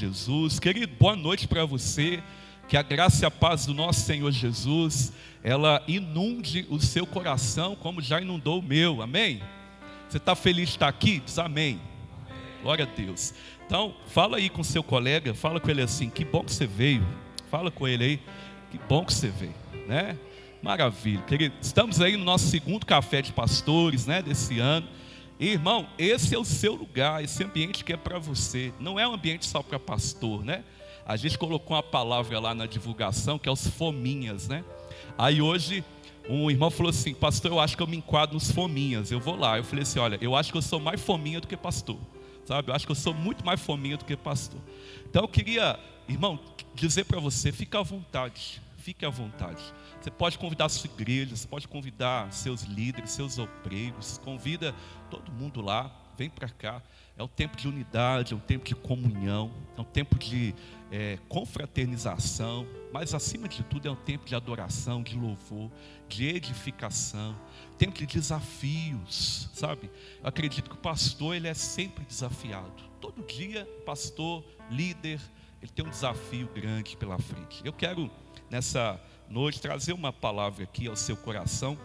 Jesus. Querido, boa noite para você. Que a graça e a paz do nosso Senhor Jesus, ela inunde o seu coração como já inundou o meu. Amém? Você está feliz de estar aqui? Diz amém. Glória a Deus. Então, fala aí com seu colega, fala com ele assim: que bom que você veio. Fala com ele aí, que bom que você veio, né? Maravilha, querido. Estamos aí no nosso segundo café de pastores, né, desse ano. Irmão, esse é o seu lugar, esse ambiente que é para você. Não é um ambiente só para pastor, né? A gente colocou uma palavra lá na divulgação que é os fominhas, né? Aí hoje um irmão falou assim: Pastor, eu acho que eu me enquadro nos fominhas. Eu vou lá. Eu falei assim: Olha, eu acho que eu sou mais fominha do que pastor, sabe? Eu acho que eu sou muito mais fominha do que pastor. Então eu queria, irmão, dizer para você: fique à vontade, fique à vontade. Você pode convidar sua igreja, você pode convidar seus líderes, seus obreiros, convida todo mundo lá, vem para cá. É um tempo de unidade, é um tempo de comunhão, é um tempo de é, confraternização, mas acima de tudo é um tempo de adoração, de louvor, de edificação, tempo de desafios, sabe? Eu acredito que o pastor ele é sempre desafiado. Todo dia, pastor, líder, ele tem um desafio grande pela frente. Eu quero nessa noite trazer uma palavra aqui ao seu coração.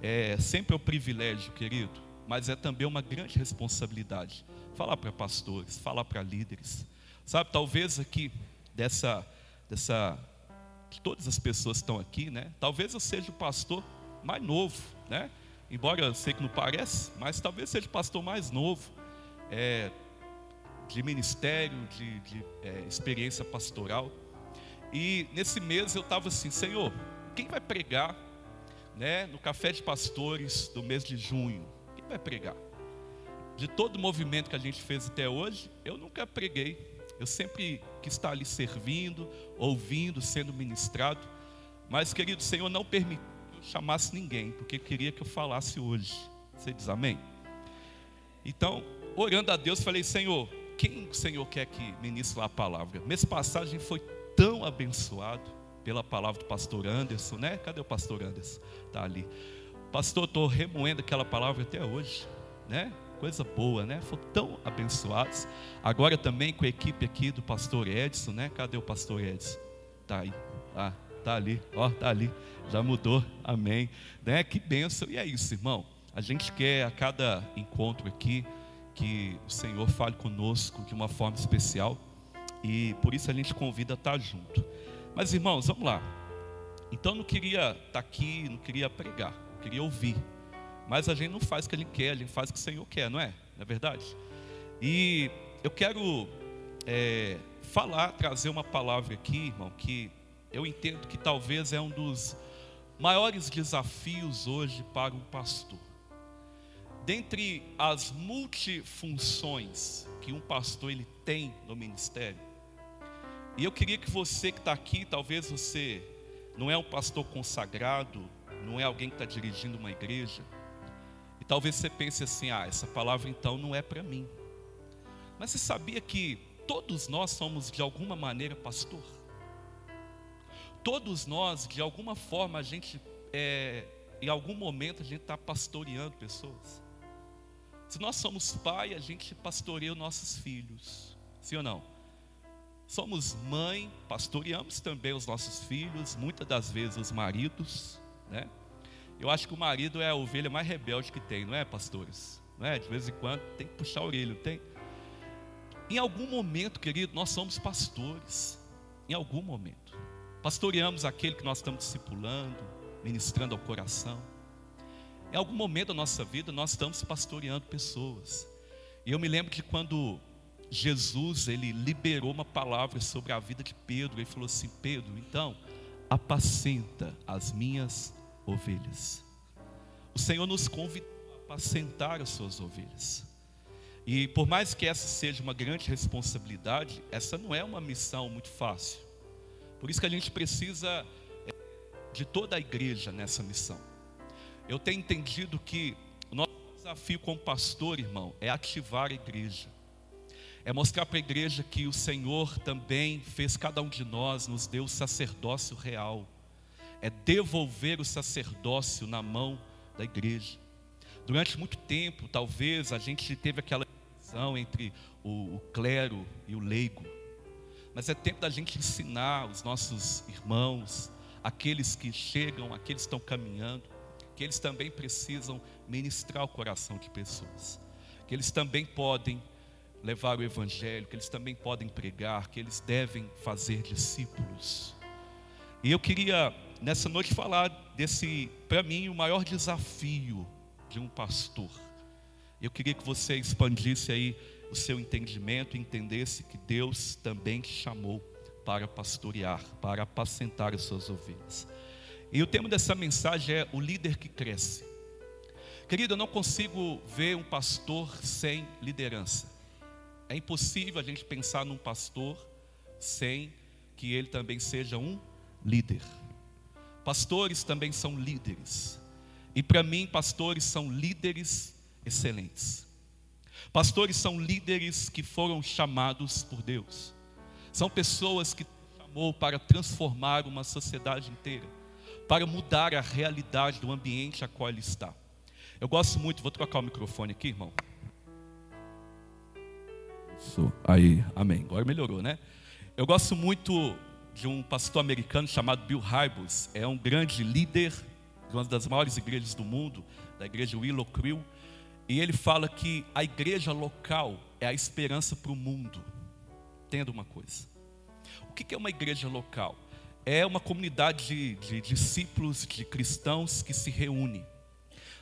É sempre é um privilégio, querido, mas é também uma grande responsabilidade. Falar para pastores, falar para líderes. Sabe, talvez aqui dessa dessa de todas as pessoas que estão aqui, né? Talvez eu seja o pastor mais novo, né? Embora eu sei que não parece, mas talvez seja o pastor mais novo, é, de ministério, de, de é, experiência pastoral. E nesse mês eu estava assim, Senhor, quem vai pregar né, no café de pastores do mês de junho? Vai pregar? De todo o movimento que a gente fez até hoje, eu nunca preguei. Eu sempre quis estar ali servindo, ouvindo, sendo ministrado. Mas, querido Senhor, não permitiu que eu chamasse ninguém, porque queria que eu falasse hoje. Você diz amém? Então, orando a Deus, falei, Senhor, quem o Senhor quer que ministre a palavra? Mês gente foi tão abençoado pela palavra do pastor Anderson, né? Cadê o pastor Anderson? Está ali. Pastor, estou remoendo aquela palavra até hoje, né? Coisa boa, né? Foram tão abençoados. Agora também com a equipe aqui do pastor Edson, né? Cadê o pastor Edson? Tá aí. Ah, tá ali. Ó, tá ali. Já mudou. Amém. Né? Que bênção. E é isso, irmão. A gente quer a cada encontro aqui que o Senhor fale conosco de uma forma especial. E por isso a gente convida a estar junto. Mas irmãos, vamos lá. Então não queria estar aqui, não queria pregar, queria ouvir. Mas a gente não faz o que gente quer, a gente faz o que o Senhor quer, não é? Não é verdade? E eu quero é, falar, trazer uma palavra aqui, irmão, que eu entendo que talvez é um dos maiores desafios hoje para um pastor. Dentre as multifunções que um pastor ele tem no ministério, e eu queria que você que está aqui, talvez você não é um pastor consagrado, não é alguém que está dirigindo uma igreja, e talvez você pense assim: ah, essa palavra então não é para mim. Mas você sabia que todos nós somos de alguma maneira pastor? Todos nós, de alguma forma, a gente, é, em algum momento, a gente está pastoreando pessoas. Se nós somos pai, a gente pastoreia os nossos filhos. Sim ou não? Somos mãe, pastoreamos também os nossos filhos, muitas das vezes os maridos, né? Eu acho que o marido é a ovelha mais rebelde que tem, não é, pastores? Não é? De vez em quando tem que puxar a orelha, tem? Em algum momento, querido, nós somos pastores. Em algum momento. Pastoreamos aquele que nós estamos discipulando, ministrando ao coração. Em algum momento da nossa vida, nós estamos pastoreando pessoas. E eu me lembro que quando Jesus ele liberou uma palavra sobre a vida de Pedro. Ele falou assim: Pedro, então apacenta as minhas ovelhas. O Senhor nos convidou a apacentar as suas ovelhas. E por mais que essa seja uma grande responsabilidade, essa não é uma missão muito fácil. Por isso que a gente precisa é, de toda a igreja nessa missão. Eu tenho entendido que o nosso desafio como pastor, irmão, é ativar a igreja é mostrar para a igreja que o Senhor também fez cada um de nós, nos deu o sacerdócio real, é devolver o sacerdócio na mão da igreja. Durante muito tempo, talvez, a gente teve aquela divisão entre o, o clero e o leigo. mas é tempo da gente ensinar os nossos irmãos, aqueles que chegam, aqueles que estão caminhando, que eles também precisam ministrar o coração de pessoas, que eles também podem levar o evangelho, que eles também podem pregar, que eles devem fazer discípulos. E eu queria nessa noite falar desse, para mim, o maior desafio de um pastor. Eu queria que você expandisse aí o seu entendimento entendesse que Deus também te chamou para pastorear, para apacentar as suas ovelhas. E o tema dessa mensagem é o líder que cresce. Querido, eu não consigo ver um pastor sem liderança. É impossível a gente pensar num pastor sem que ele também seja um líder. Pastores também são líderes. E para mim, pastores são líderes excelentes. Pastores são líderes que foram chamados por Deus. São pessoas que chamou para transformar uma sociedade inteira, para mudar a realidade do ambiente a qual ele está. Eu gosto muito, vou trocar o microfone aqui, irmão. Isso, aí, amém. Agora melhorou, né? Eu gosto muito de um pastor americano chamado Bill Hybels. É um grande líder de uma das maiores igrejas do mundo, da igreja Willow Crew. E ele fala que a igreja local é a esperança para o mundo. Entenda uma coisa. O que é uma igreja local? É uma comunidade de, de discípulos, de cristãos que se reúne.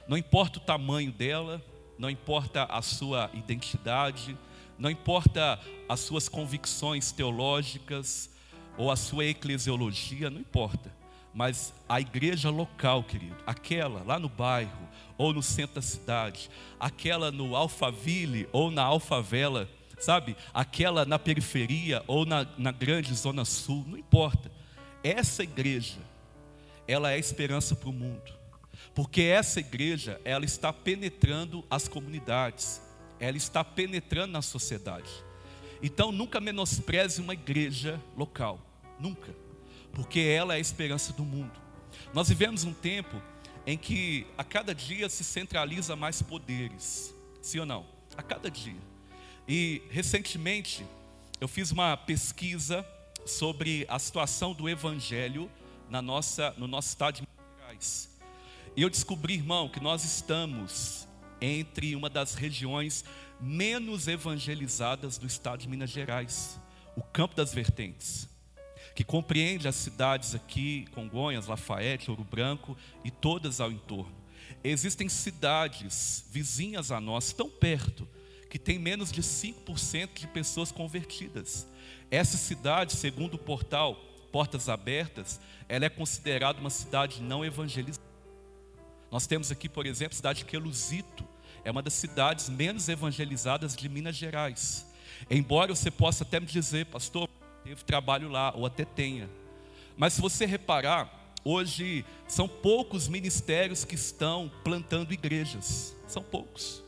Não importa o tamanho dela, não importa a sua identidade, não importa as suas convicções teológicas ou a sua eclesiologia, não importa. Mas a igreja local, querido, aquela lá no bairro ou no centro da cidade, aquela no Alphaville ou na Alfavela, sabe? Aquela na periferia ou na, na grande zona sul, não importa. Essa igreja, ela é esperança para o mundo. Porque essa igreja, ela está penetrando as comunidades ela está penetrando na sociedade. Então nunca menospreze uma igreja local, nunca, porque ela é a esperança do mundo. Nós vivemos um tempo em que a cada dia se centraliza mais poderes, sim ou não? A cada dia. E recentemente eu fiz uma pesquisa sobre a situação do evangelho na nossa, no nosso estado de Minas Gerais. E eu descobri, irmão, que nós estamos entre uma das regiões menos evangelizadas do estado de Minas Gerais, o Campo das Vertentes, que compreende as cidades aqui, Congonhas, Lafayette, Ouro Branco e todas ao entorno. Existem cidades vizinhas a nós, tão perto, que tem menos de 5% de pessoas convertidas. Essa cidade, segundo o portal Portas Abertas, ela é considerada uma cidade não evangelizada. Nós temos aqui, por exemplo, a cidade de Queluzito, é uma das cidades menos evangelizadas de Minas Gerais. Embora você possa até me dizer, pastor, teve trabalho lá, ou até tenha. Mas se você reparar, hoje são poucos ministérios que estão plantando igrejas. São poucos.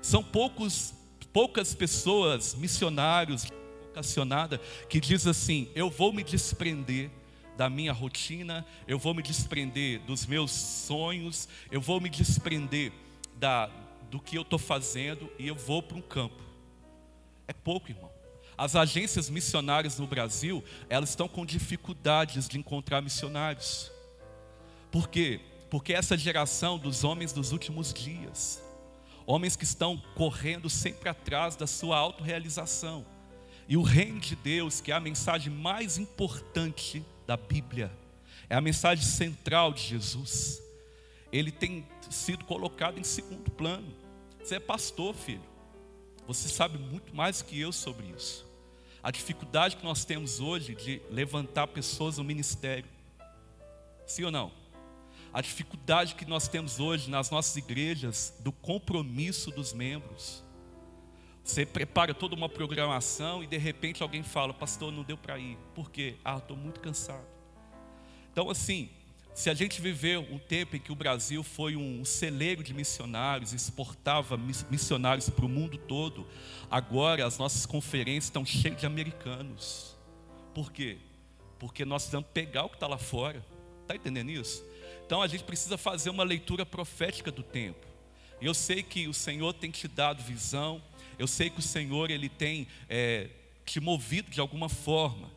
São poucos, poucas pessoas, missionários, vocacionada, que diz assim: eu vou me desprender da minha rotina, eu vou me desprender dos meus sonhos, eu vou me desprender da, do que eu estou fazendo e eu vou para um campo. É pouco, irmão. As agências missionárias no Brasil, elas estão com dificuldades de encontrar missionários. Por quê? Porque essa geração dos homens dos últimos dias, homens que estão correndo sempre atrás da sua autorrealização, e o reino de Deus, que é a mensagem mais importante da Bíblia, é a mensagem central de Jesus. Ele tem sido colocado em segundo plano. Você é pastor, filho. Você sabe muito mais que eu sobre isso. A dificuldade que nós temos hoje de levantar pessoas no ministério. Sim ou não? A dificuldade que nós temos hoje nas nossas igrejas do compromisso dos membros. Você prepara toda uma programação e de repente alguém fala, pastor, não deu para ir. Por quê? Ah, estou muito cansado. Então, assim, se a gente viveu um tempo em que o Brasil foi um celeiro de missionários, exportava missionários para o mundo todo, agora as nossas conferências estão cheias de americanos. Por quê? Porque nós precisamos pegar o que está lá fora. Está entendendo isso? Então a gente precisa fazer uma leitura profética do tempo. Eu sei que o Senhor tem te dado visão, eu sei que o Senhor ele tem é, te movido de alguma forma.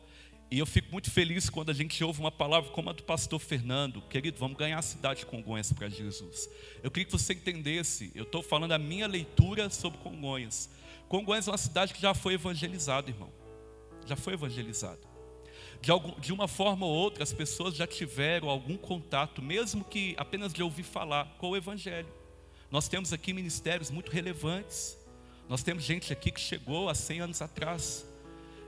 E eu fico muito feliz quando a gente ouve uma palavra como a do pastor Fernando. Querido, vamos ganhar a cidade de Congonhas para Jesus. Eu queria que você entendesse, eu estou falando a minha leitura sobre Congonhas. Congonhas é uma cidade que já foi evangelizada, irmão. Já foi evangelizada. De, algum, de uma forma ou outra, as pessoas já tiveram algum contato, mesmo que apenas de ouvir falar, com o Evangelho. Nós temos aqui ministérios muito relevantes. Nós temos gente aqui que chegou há 100 anos atrás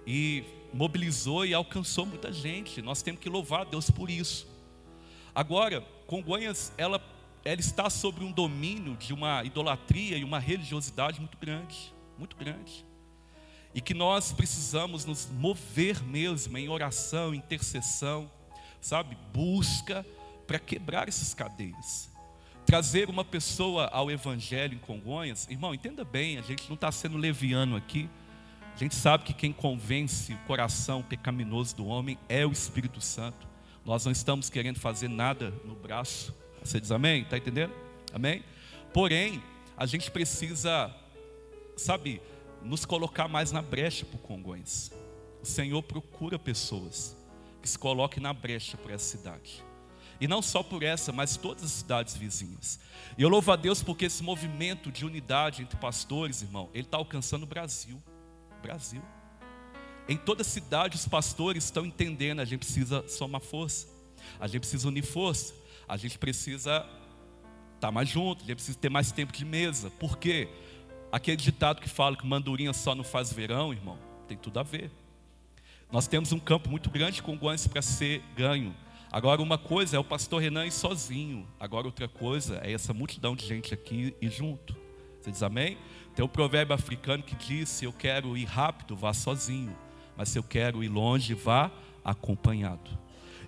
e mobilizou e alcançou muita gente. Nós temos que louvar a Deus por isso. Agora, Congonhas, ela, ela está sobre um domínio de uma idolatria e uma religiosidade muito grande, muito grande. E que nós precisamos nos mover mesmo em oração, intercessão, sabe, busca para quebrar essas cadeias. Trazer uma pessoa ao Evangelho em Congonhas, irmão, entenda bem, a gente não está sendo leviano aqui. A gente sabe que quem convence o coração pecaminoso do homem é o Espírito Santo. Nós não estamos querendo fazer nada no braço. Você diz amém? Está entendendo? Amém? Porém, a gente precisa, sabe, nos colocar mais na brecha para o Congonhas. O Senhor procura pessoas que se coloquem na brecha para essa cidade. E não só por essa, mas todas as cidades vizinhas. E eu louvo a Deus porque esse movimento de unidade entre pastores, irmão, ele está alcançando o Brasil. Brasil. Em toda cidade, os pastores estão entendendo: a gente precisa somar força, a gente precisa unir força, a gente precisa estar tá mais junto, a gente precisa ter mais tempo de mesa. Por quê? Aquele ditado que fala que mandurinha só não faz verão, irmão, tem tudo a ver. Nós temos um campo muito grande com guantes para ser ganho. Agora, uma coisa é o pastor Renan ir sozinho, agora, outra coisa é essa multidão de gente aqui e junto. Você diz amém? Tem um provérbio africano que diz: se eu quero ir rápido, vá sozinho, mas se eu quero ir longe, vá acompanhado.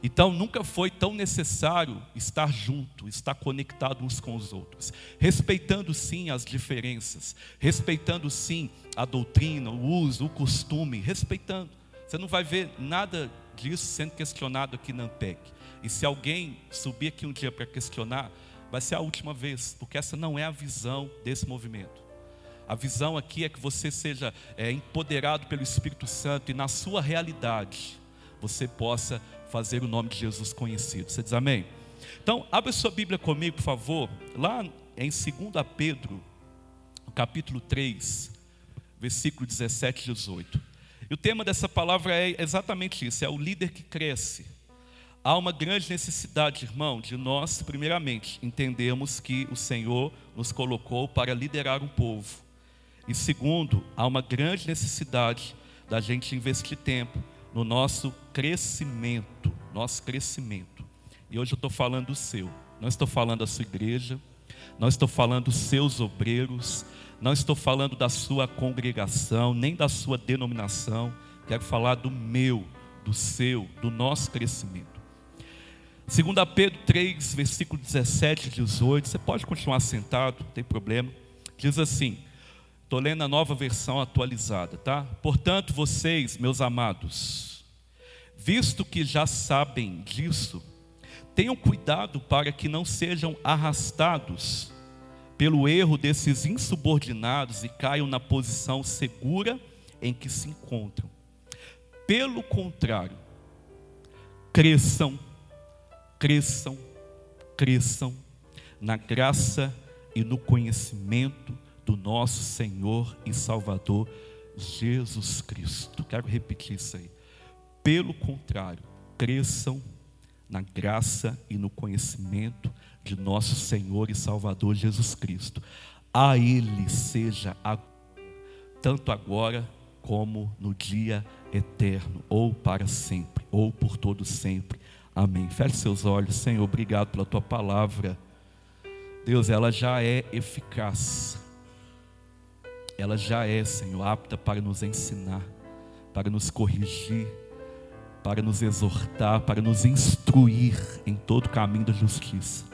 Então nunca foi tão necessário estar junto, estar conectado uns com os outros, respeitando sim as diferenças, respeitando sim a doutrina, o uso, o costume, respeitando. Você não vai ver nada disso sendo questionado aqui na AMPEC. E se alguém subir aqui um dia para questionar, vai ser a última vez, porque essa não é a visão desse movimento. A visão aqui é que você seja é, empoderado pelo Espírito Santo e na sua realidade você possa fazer o nome de Jesus conhecido. Você diz amém? Então, abre sua Bíblia comigo, por favor, lá em 2 Pedro, capítulo 3, versículo 17 e 18. E o tema dessa palavra é exatamente isso: é o líder que cresce. Há uma grande necessidade, irmão, de nós, primeiramente, entendermos que o Senhor nos colocou para liderar um povo. E segundo, há uma grande necessidade da gente investir tempo no nosso crescimento, nosso crescimento. E hoje eu estou falando do seu, não estou falando da sua igreja, não estou falando dos seus obreiros, não estou falando da sua congregação, nem da sua denominação, quero falar do meu, do seu, do nosso crescimento. 2 Pedro 3, versículo 17 e 18, você pode continuar sentado, não tem problema. Diz assim: Estou lendo a nova versão atualizada, tá? Portanto, vocês, meus amados, visto que já sabem disso, tenham cuidado para que não sejam arrastados pelo erro desses insubordinados e caiam na posição segura em que se encontram. Pelo contrário, cresçam, cresçam, cresçam na graça e no conhecimento do nosso Senhor e Salvador Jesus Cristo. Quero repetir isso aí. Pelo contrário, cresçam na graça e no conhecimento de nosso Senhor e Salvador Jesus Cristo. A Ele seja a, tanto agora como no dia eterno, ou para sempre, ou por todo sempre. Amém. Feche seus olhos, Senhor, obrigado pela tua palavra. Deus, ela já é eficaz ela já é, Senhor, apta para nos ensinar, para nos corrigir, para nos exortar, para nos instruir em todo o caminho da justiça.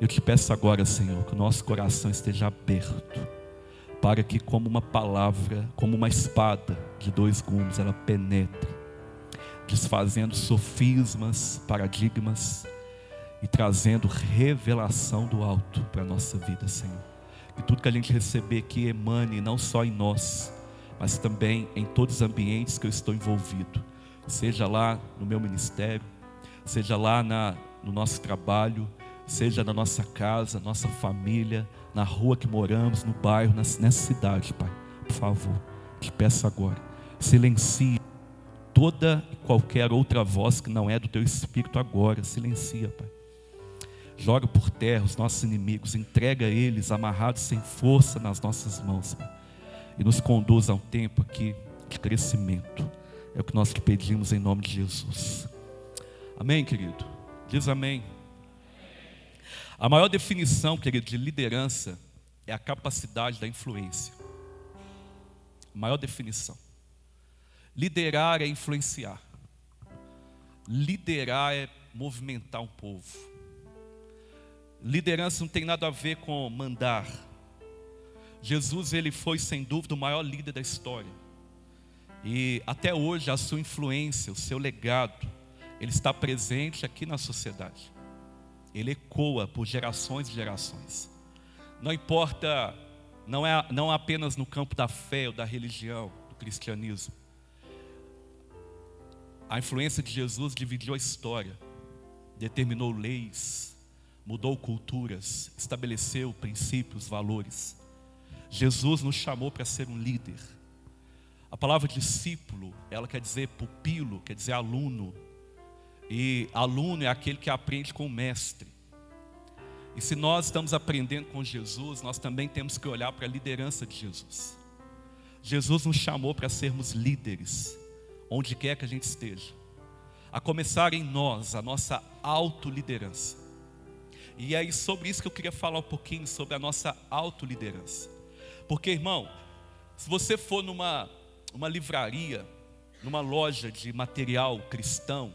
Eu te peço agora, Senhor, que o nosso coração esteja aberto, para que, como uma palavra, como uma espada de dois gumes, ela penetre, desfazendo sofismas, paradigmas e trazendo revelação do alto para a nossa vida, Senhor. E tudo que a gente receber que emane não só em nós, mas também em todos os ambientes que eu estou envolvido, seja lá no meu ministério, seja lá na, no nosso trabalho, seja na nossa casa, nossa família, na rua que moramos, no bairro, nessa cidade, Pai. Por favor, te peço agora, silencie toda e qualquer outra voz que não é do teu espírito agora, silencia, Pai. Joga por terra os nossos inimigos, entrega eles amarrados sem força nas nossas mãos, Pai. E nos conduz a um tempo aqui de crescimento. É o que nós te pedimos em nome de Jesus. Amém, querido? Diz amém. A maior definição, querido, de liderança é a capacidade da influência. A maior definição. Liderar é influenciar. Liderar é movimentar um povo. Liderança não tem nada a ver com mandar. Jesus, ele foi sem dúvida o maior líder da história. E até hoje a sua influência, o seu legado, ele está presente aqui na sociedade. Ele ecoa por gerações e gerações. Não importa, não é não apenas no campo da fé ou da religião, do cristianismo. A influência de Jesus dividiu a história, determinou leis, mudou culturas, estabeleceu princípios, valores. Jesus nos chamou para ser um líder. A palavra discípulo, ela quer dizer pupilo, quer dizer aluno. E aluno é aquele que aprende com o mestre. E se nós estamos aprendendo com Jesus, nós também temos que olhar para a liderança de Jesus. Jesus nos chamou para sermos líderes, onde quer que a gente esteja. A começar em nós, a nossa autoliderança. E é sobre isso que eu queria falar um pouquinho, sobre a nossa autoliderança. Porque, irmão, se você for numa uma livraria, numa loja de material cristão,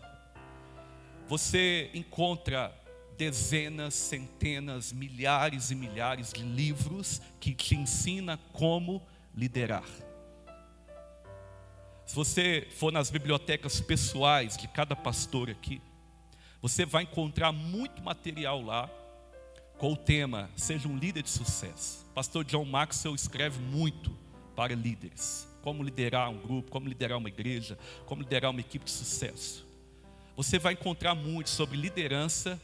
você encontra dezenas, centenas, milhares e milhares de livros que te ensina como liderar. Se você for nas bibliotecas pessoais de cada pastor aqui, você vai encontrar muito material lá com o tema Seja um líder de sucesso. Pastor John Maxwell escreve muito para líderes. Como liderar um grupo, como liderar uma igreja, como liderar uma equipe de sucesso. Você vai encontrar muito sobre liderança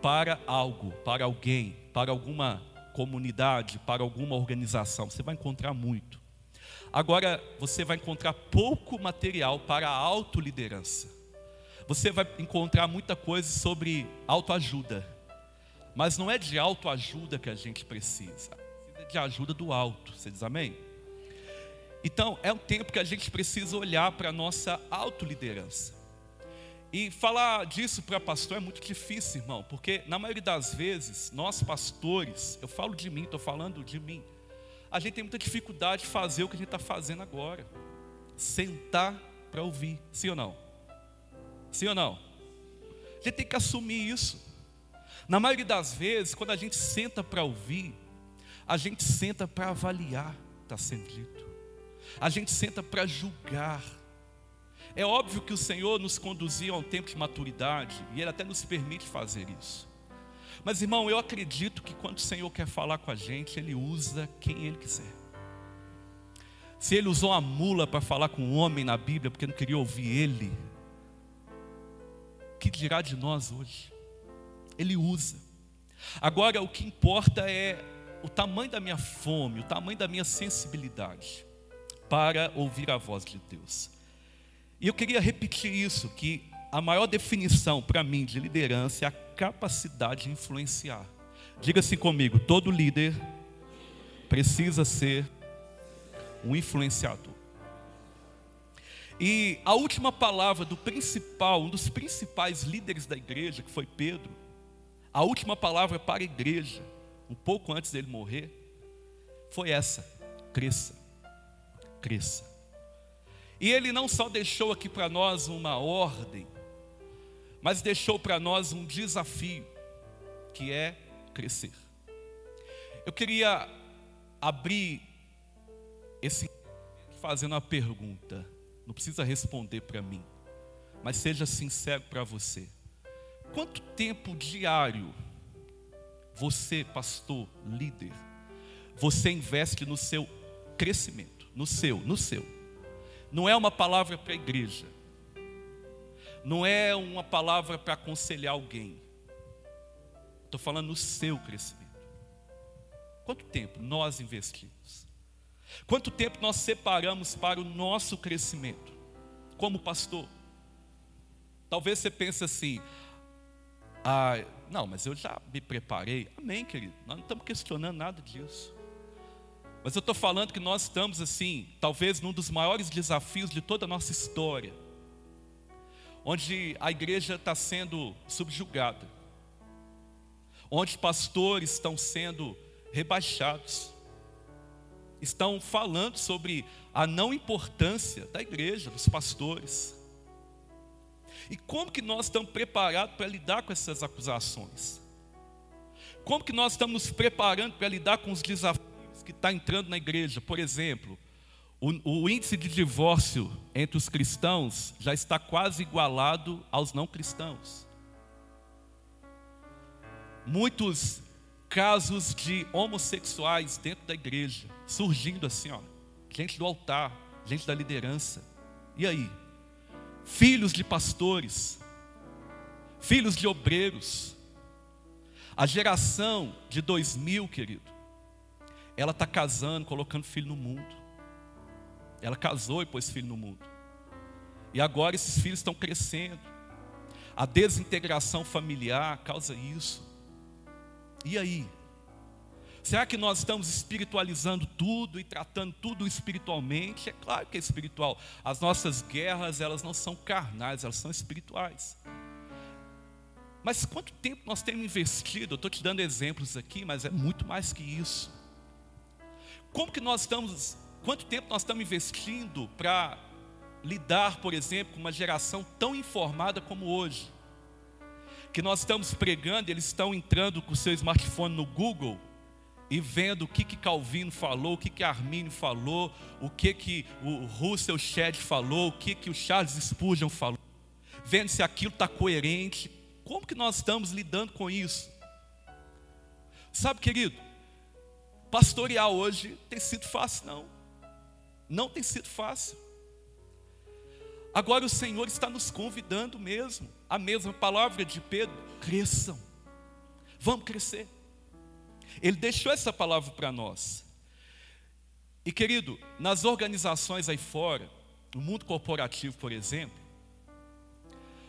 para algo, para alguém, para alguma comunidade, para alguma organização. Você vai encontrar muito. Agora, você vai encontrar pouco material para a autoliderança. Você vai encontrar muita coisa sobre autoajuda. Mas não é de autoajuda que a gente precisa. Precisa de ajuda do alto. Você diz amém? Então, é um tempo que a gente precisa olhar para a nossa autoliderança. E falar disso para pastor é muito difícil, irmão, porque na maioria das vezes, nós pastores, eu falo de mim, estou falando de mim, a gente tem muita dificuldade de fazer o que a gente está fazendo agora. Sentar para ouvir, sim ou não? Sim ou não? A gente tem que assumir isso. Na maioria das vezes, quando a gente senta para ouvir, a gente senta para avaliar, está sendo dito. A gente senta para julgar. É óbvio que o Senhor nos conduziu a um tempo de maturidade e Ele até nos permite fazer isso. Mas irmão, eu acredito que quando o Senhor quer falar com a gente, Ele usa quem Ele quiser. Se Ele usou a mula para falar com o um homem na Bíblia porque não queria ouvir Ele, que dirá de nós hoje? Ele usa. Agora, o que importa é o tamanho da minha fome, o tamanho da minha sensibilidade para ouvir a voz de Deus. E eu queria repetir isso, que a maior definição para mim de liderança é a capacidade de influenciar. Diga assim comigo, todo líder precisa ser um influenciador. E a última palavra do principal, um dos principais líderes da igreja, que foi Pedro, a última palavra para a igreja, um pouco antes dele morrer, foi essa: cresça, cresça. E ele não só deixou aqui para nós uma ordem, mas deixou para nós um desafio, que é crescer. Eu queria abrir esse fazendo uma pergunta. Não precisa responder para mim, mas seja sincero para você. Quanto tempo diário você, pastor, líder, você investe no seu crescimento? no seu, no seu. Não é uma palavra para a igreja. Não é uma palavra para aconselhar alguém. Estou falando no seu crescimento. Quanto tempo nós investimos? Quanto tempo nós separamos para o nosso crescimento? Como pastor? Talvez você pense assim: ah, não, mas eu já me preparei. Amém, querido. Nós não estamos questionando nada disso. Mas eu estou falando que nós estamos assim, talvez num dos maiores desafios de toda a nossa história, onde a igreja está sendo subjugada, onde pastores estão sendo rebaixados, estão falando sobre a não importância da igreja, dos pastores. E como que nós estamos preparados para lidar com essas acusações? Como que nós estamos nos preparando para lidar com os desafios que está entrando na igreja? Por exemplo, o, o índice de divórcio entre os cristãos já está quase igualado aos não cristãos. Muitos casos de homossexuais dentro da igreja, surgindo assim, ó, gente do altar, gente da liderança. E aí? Filhos de pastores, filhos de obreiros. A geração de 2000, querido, ela está casando, colocando filho no mundo. Ela casou e pôs filho no mundo. E agora esses filhos estão crescendo. A desintegração familiar causa isso. E aí? Será que nós estamos espiritualizando tudo e tratando tudo espiritualmente? É claro que é espiritual. As nossas guerras, elas não são carnais, elas são espirituais. Mas quanto tempo nós temos investido? Eu estou te dando exemplos aqui, mas é muito mais que isso. Como que nós estamos, quanto tempo nós estamos investindo para lidar, por exemplo, com uma geração tão informada como hoje? que nós estamos pregando, eles estão entrando com o seu smartphone no Google e vendo o que, que Calvino falou, o que, que Armínio falou, o que, que o Russell Shedd falou, o que, que o Charles Spurgeon falou, vendo se aquilo está coerente. Como que nós estamos lidando com isso? Sabe, querido, pastorear hoje tem sido fácil, não. Não tem sido fácil. Agora o Senhor está nos convidando mesmo, a mesma palavra de Pedro: cresçam, vamos crescer. Ele deixou essa palavra para nós. E querido, nas organizações aí fora, no mundo corporativo, por exemplo,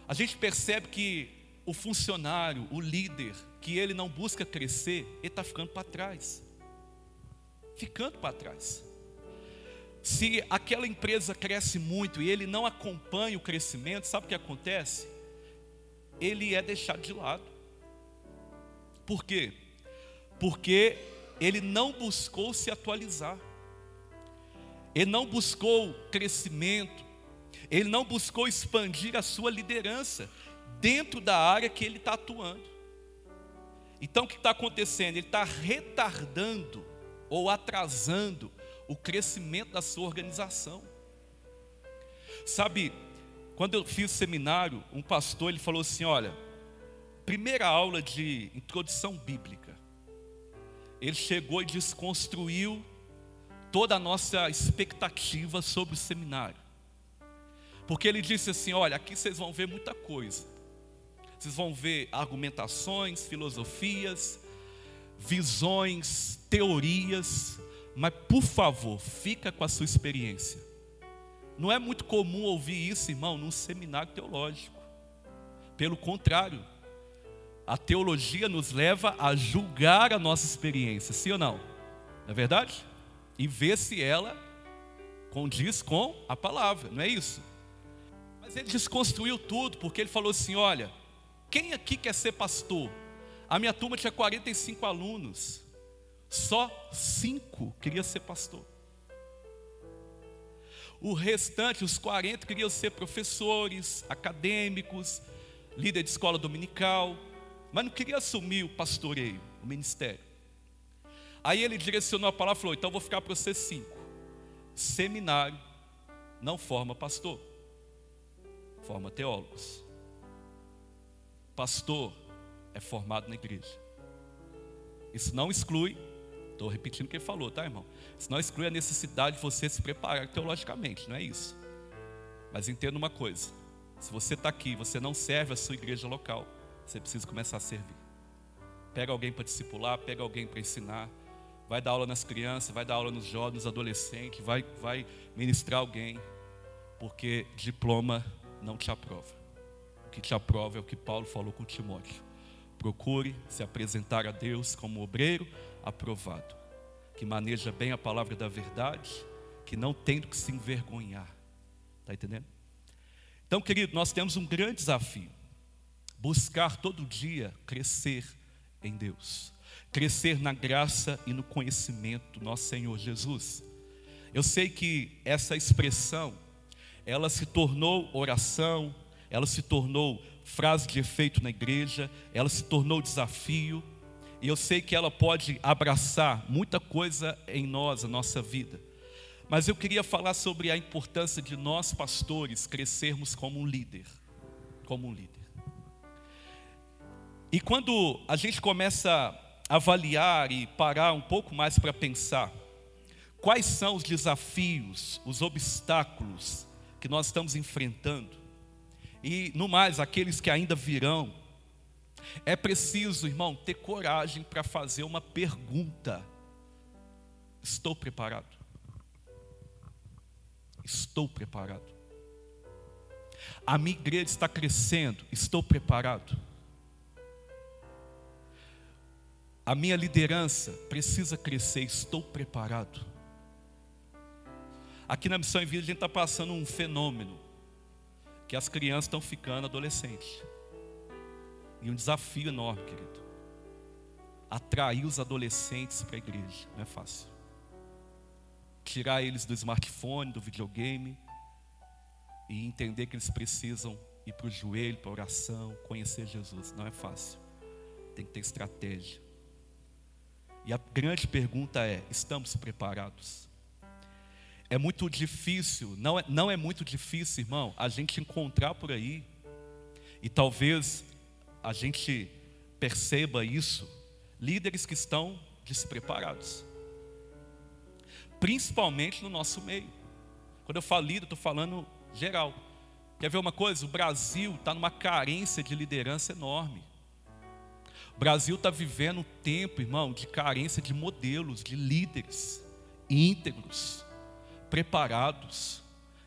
a gente percebe que o funcionário, o líder, que ele não busca crescer, ele está ficando para trás. Ficando para trás. Se aquela empresa cresce muito e ele não acompanha o crescimento, sabe o que acontece? Ele é deixado de lado. Por quê? Porque ele não buscou se atualizar. Ele não buscou crescimento. Ele não buscou expandir a sua liderança dentro da área que ele está atuando. Então o que está acontecendo? Ele está retardando ou atrasando o crescimento da sua organização. Sabe, quando eu fiz seminário, um pastor ele falou assim: olha, primeira aula de introdução bíblica, ele chegou e desconstruiu toda a nossa expectativa sobre o seminário. Porque ele disse assim: olha, aqui vocês vão ver muita coisa. Vocês vão ver argumentações, filosofias, visões, teorias, mas por favor, fica com a sua experiência. Não é muito comum ouvir isso, irmão, num seminário teológico. Pelo contrário, a teologia nos leva a julgar a nossa experiência, sim ou não? Não é verdade? E ver se ela condiz com a palavra, não é isso? Mas ele desconstruiu tudo, porque ele falou assim: olha, quem aqui quer ser pastor? A minha turma tinha 45 alunos. Só cinco queriam ser pastor. O restante, os 40, queriam ser professores, acadêmicos, líder de escola dominical, mas não queria assumir o pastoreio, o ministério. Aí ele direcionou a palavra e falou: então vou ficar para você cinco. Seminário não forma pastor, forma teólogos. Pastor é formado na igreja. Isso não exclui Estou repetindo o que ele falou, tá, irmão? Isso não exclui a necessidade de você se preparar teologicamente, não é isso. Mas entenda uma coisa: se você está aqui, você não serve a sua igreja local, você precisa começar a servir. Pega alguém para discipular, pega alguém para ensinar, vai dar aula nas crianças, vai dar aula nos jovens, nos adolescentes, vai, vai ministrar alguém, porque diploma não te aprova. O que te aprova é o que Paulo falou com Timóteo. Procure se apresentar a Deus como obreiro aprovado, que maneja bem a palavra da verdade, que não tem do que se envergonhar. Está entendendo? Então, querido, nós temos um grande desafio: buscar todo dia crescer em Deus, crescer na graça e no conhecimento do nosso Senhor Jesus. Eu sei que essa expressão, ela se tornou oração, ela se tornou frase de efeito na igreja, ela se tornou desafio, e eu sei que ela pode abraçar muita coisa em nós, a nossa vida. Mas eu queria falar sobre a importância de nós pastores crescermos como um líder, como um líder. E quando a gente começa a avaliar e parar um pouco mais para pensar, quais são os desafios, os obstáculos que nós estamos enfrentando, e no mais, aqueles que ainda virão, é preciso, irmão, ter coragem para fazer uma pergunta: Estou preparado? Estou preparado. A minha igreja está crescendo, estou preparado. A minha liderança precisa crescer, estou preparado. Aqui na Missão em Vida a gente está passando um fenômeno que as crianças estão ficando adolescentes. E um desafio enorme, querido. Atrair os adolescentes para a igreja, não é fácil. Tirar eles do smartphone, do videogame, e entender que eles precisam ir para o joelho, para a oração, conhecer Jesus. Não é fácil. Tem que ter estratégia. E a grande pergunta é: estamos preparados? É muito difícil, não é, não é muito difícil, irmão, a gente encontrar por aí, e talvez a gente perceba isso, líderes que estão despreparados, principalmente no nosso meio. Quando eu falo líder, estou falando geral. Quer ver uma coisa? O Brasil está numa carência de liderança enorme. O Brasil está vivendo um tempo, irmão, de carência de modelos, de líderes íntegros preparados,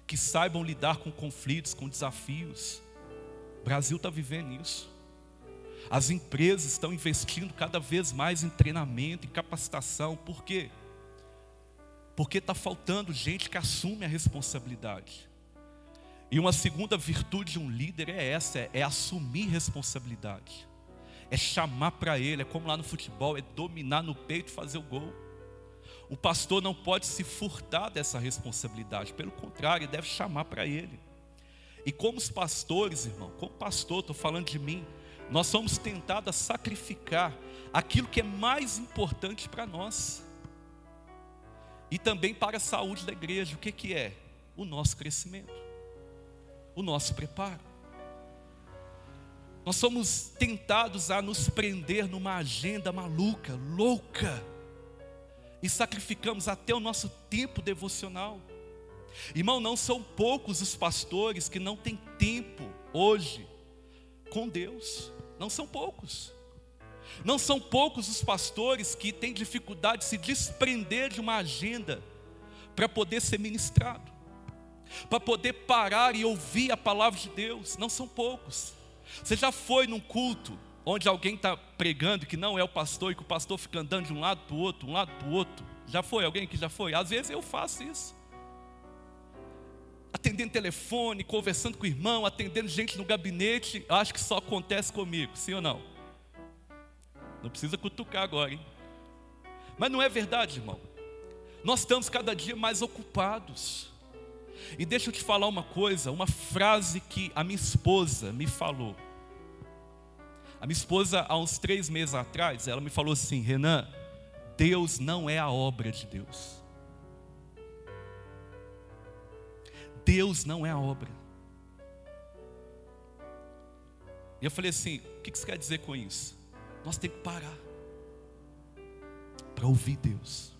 que saibam lidar com conflitos, com desafios. O Brasil está vivendo isso. As empresas estão investindo cada vez mais em treinamento, em capacitação. Por quê? Porque está faltando gente que assume a responsabilidade. E uma segunda virtude de um líder é essa: é, é assumir responsabilidade, é chamar para ele, é como lá no futebol, é dominar no peito e fazer o gol. O pastor não pode se furtar dessa responsabilidade, pelo contrário, deve chamar para ele. E como os pastores, irmão, como pastor, estou falando de mim, nós somos tentados a sacrificar aquilo que é mais importante para nós. E também para a saúde da igreja, o que, que é? O nosso crescimento, o nosso preparo. Nós somos tentados a nos prender numa agenda maluca, louca, e sacrificamos até o nosso tempo devocional. Irmão, não são poucos os pastores que não têm tempo hoje com Deus, não são poucos. Não são poucos os pastores que têm dificuldade de se desprender de uma agenda para poder ser ministrado, para poder parar e ouvir a palavra de Deus. Não são poucos. Você já foi num culto onde alguém está pregando que não é o pastor e que o pastor fica andando de um lado para o outro, um lado para o outro. Já foi alguém que já foi? Às vezes eu faço isso. Atendendo telefone, conversando com o irmão, atendendo gente no gabinete, acho que só acontece comigo, sim ou não? Não precisa cutucar agora, hein? Mas não é verdade, irmão. Nós estamos cada dia mais ocupados. E deixa eu te falar uma coisa, uma frase que a minha esposa me falou. A minha esposa, há uns três meses atrás, ela me falou assim: Renan, Deus não é a obra de Deus. Deus não é a obra. E eu falei assim: o que você quer dizer com isso? Nós temos que parar. para ouvir Deus,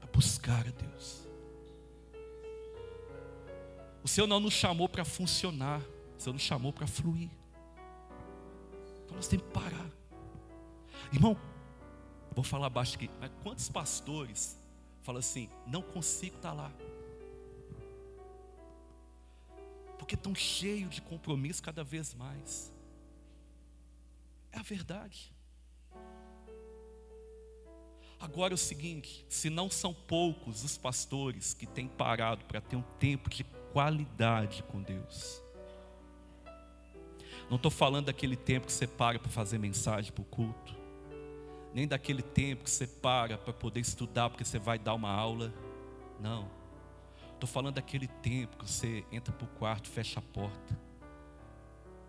para buscar a Deus. O Senhor não nos chamou para funcionar, o Senhor nos chamou para fluir. Então nós temos que parar. Irmão, vou falar baixo aqui, mas quantos pastores falam assim, não consigo estar lá? Porque estão cheios de compromisso cada vez mais. É a verdade. Agora é o seguinte: se não são poucos os pastores que têm parado para ter um tempo de qualidade com Deus. Não estou falando daquele tempo que você para para fazer mensagem para o culto, nem daquele tempo que você para para poder estudar porque você vai dar uma aula. Não. Estou falando daquele tempo que você entra para o quarto, fecha a porta,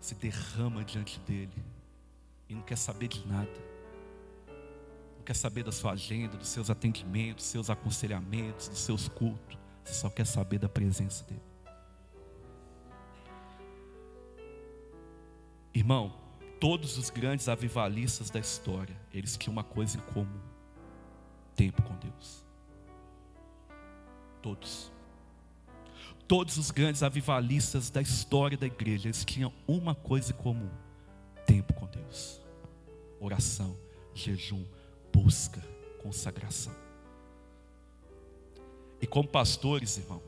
se derrama diante dele e não quer saber de nada não quer saber da sua agenda, dos seus atendimentos, dos seus aconselhamentos, dos seus cultos. Você só quer saber da presença dele. Irmão, todos os grandes avivalistas da história, eles tinham uma coisa em comum: tempo com Deus. Todos. Todos os grandes avivalistas da história da igreja, eles tinham uma coisa em comum: tempo com Deus. Oração, jejum, busca, consagração. E como pastores, irmão,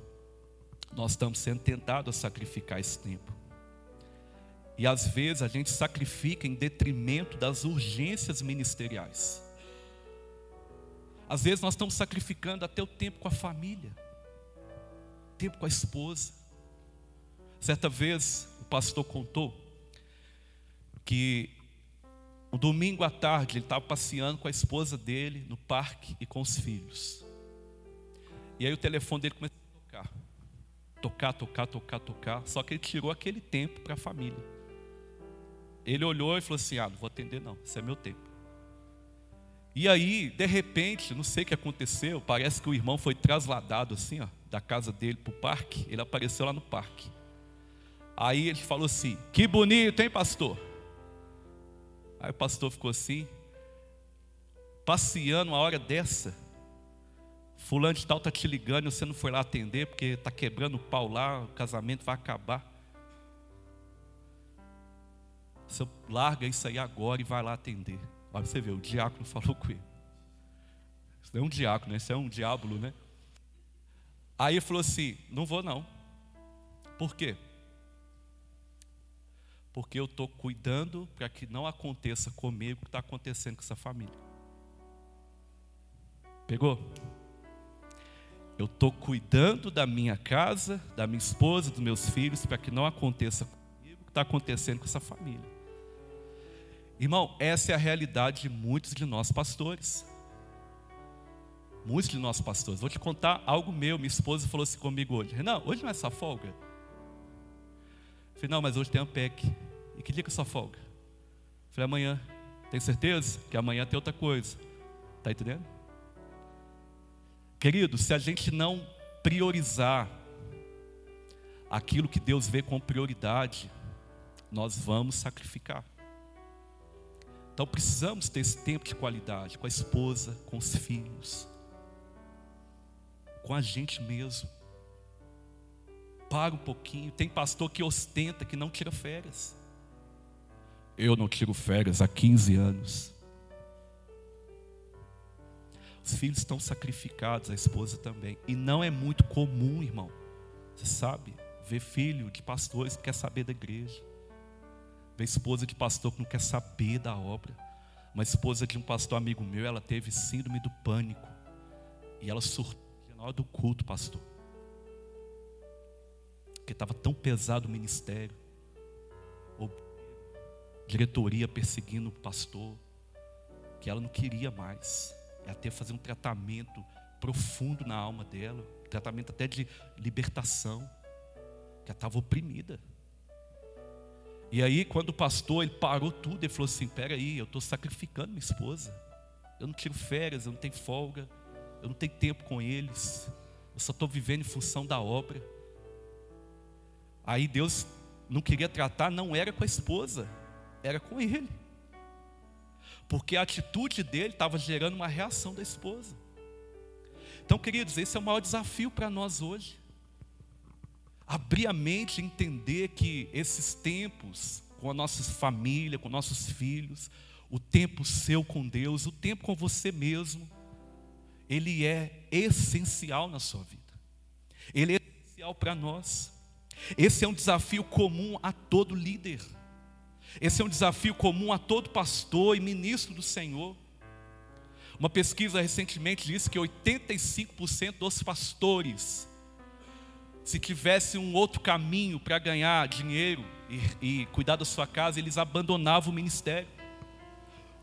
nós estamos sendo tentados a sacrificar esse tempo. E às vezes a gente sacrifica em detrimento das urgências ministeriais. Às vezes nós estamos sacrificando até o tempo com a família, tempo com a esposa. Certa vez o pastor contou que um domingo à tarde, ele estava passeando com a esposa dele no parque e com os filhos. E aí o telefone dele começou a tocar. Tocar, tocar, tocar, tocar. Só que ele tirou aquele tempo para a família. Ele olhou e falou assim: Ah, não vou atender, não. Esse é meu tempo. E aí, de repente, não sei o que aconteceu. Parece que o irmão foi trasladado assim, ó, da casa dele para o parque. Ele apareceu lá no parque. Aí ele falou assim: Que bonito, hein, pastor? Aí o pastor ficou assim, passeando uma hora dessa. Fulano de tal está te ligando e você não foi lá atender porque está quebrando o pau lá, o casamento vai acabar. Você larga isso aí agora e vai lá atender. Olha você vê, o diácono falou com ele. Isso não é um diácono, né? isso é um diábulo, né? Aí ele falou assim: não vou não. Por quê? porque eu estou cuidando para que não aconteça comigo o que está acontecendo com essa família. Pegou? Eu estou cuidando da minha casa, da minha esposa, dos meus filhos, para que não aconteça comigo o que está acontecendo com essa família. Irmão, essa é a realidade de muitos de nós pastores. Muitos de nós pastores. Vou te contar algo meu. Minha esposa falou assim comigo hoje: Renan, hoje não é sua folga? Eu falei, não, mas hoje tem a PEC. E que dia que é sua folga? Eu falei, amanhã. Tem certeza? Que amanhã tem outra coisa. Está entendendo? Querido, se a gente não priorizar aquilo que Deus vê com prioridade, nós vamos sacrificar. Então precisamos ter esse tempo de qualidade com a esposa, com os filhos, com a gente mesmo. Para um pouquinho. Tem pastor que ostenta, que não tira férias. Eu não tiro férias há 15 anos. Os filhos estão sacrificados, a esposa também. E não é muito comum, irmão. Você sabe, ver filho de pastores que quer saber da igreja. Ver esposa de pastor que não quer saber da obra. Uma esposa de um pastor amigo meu, ela teve síndrome do pânico. E ela surtou do culto, pastor. Porque estava tão pesado o ministério diretoria perseguindo o pastor, que ela não queria mais. Que fazer um tratamento profundo na alma dela, tratamento até de libertação, que ela estava oprimida. E aí, quando o pastor ele parou tudo, ele falou assim: Peraí, eu estou sacrificando minha esposa. Eu não tiro férias, eu não tenho folga, eu não tenho tempo com eles, eu só estou vivendo em função da obra. Aí Deus não queria tratar, não era com a esposa, era com ele. porque a atitude dele estava gerando uma reação da esposa. Então, queridos, esse é o maior desafio para nós hoje. Abrir a mente e entender que esses tempos, com a nossa família, com nossos filhos, o tempo seu com Deus, o tempo com você mesmo, ele é essencial na sua vida. Ele é essencial para nós. Esse é um desafio comum a todo líder. Esse é um desafio comum a todo pastor e ministro do Senhor. Uma pesquisa recentemente disse que 85% dos pastores, se tivesse um outro caminho para ganhar dinheiro e, e cuidar da sua casa, eles abandonavam o ministério.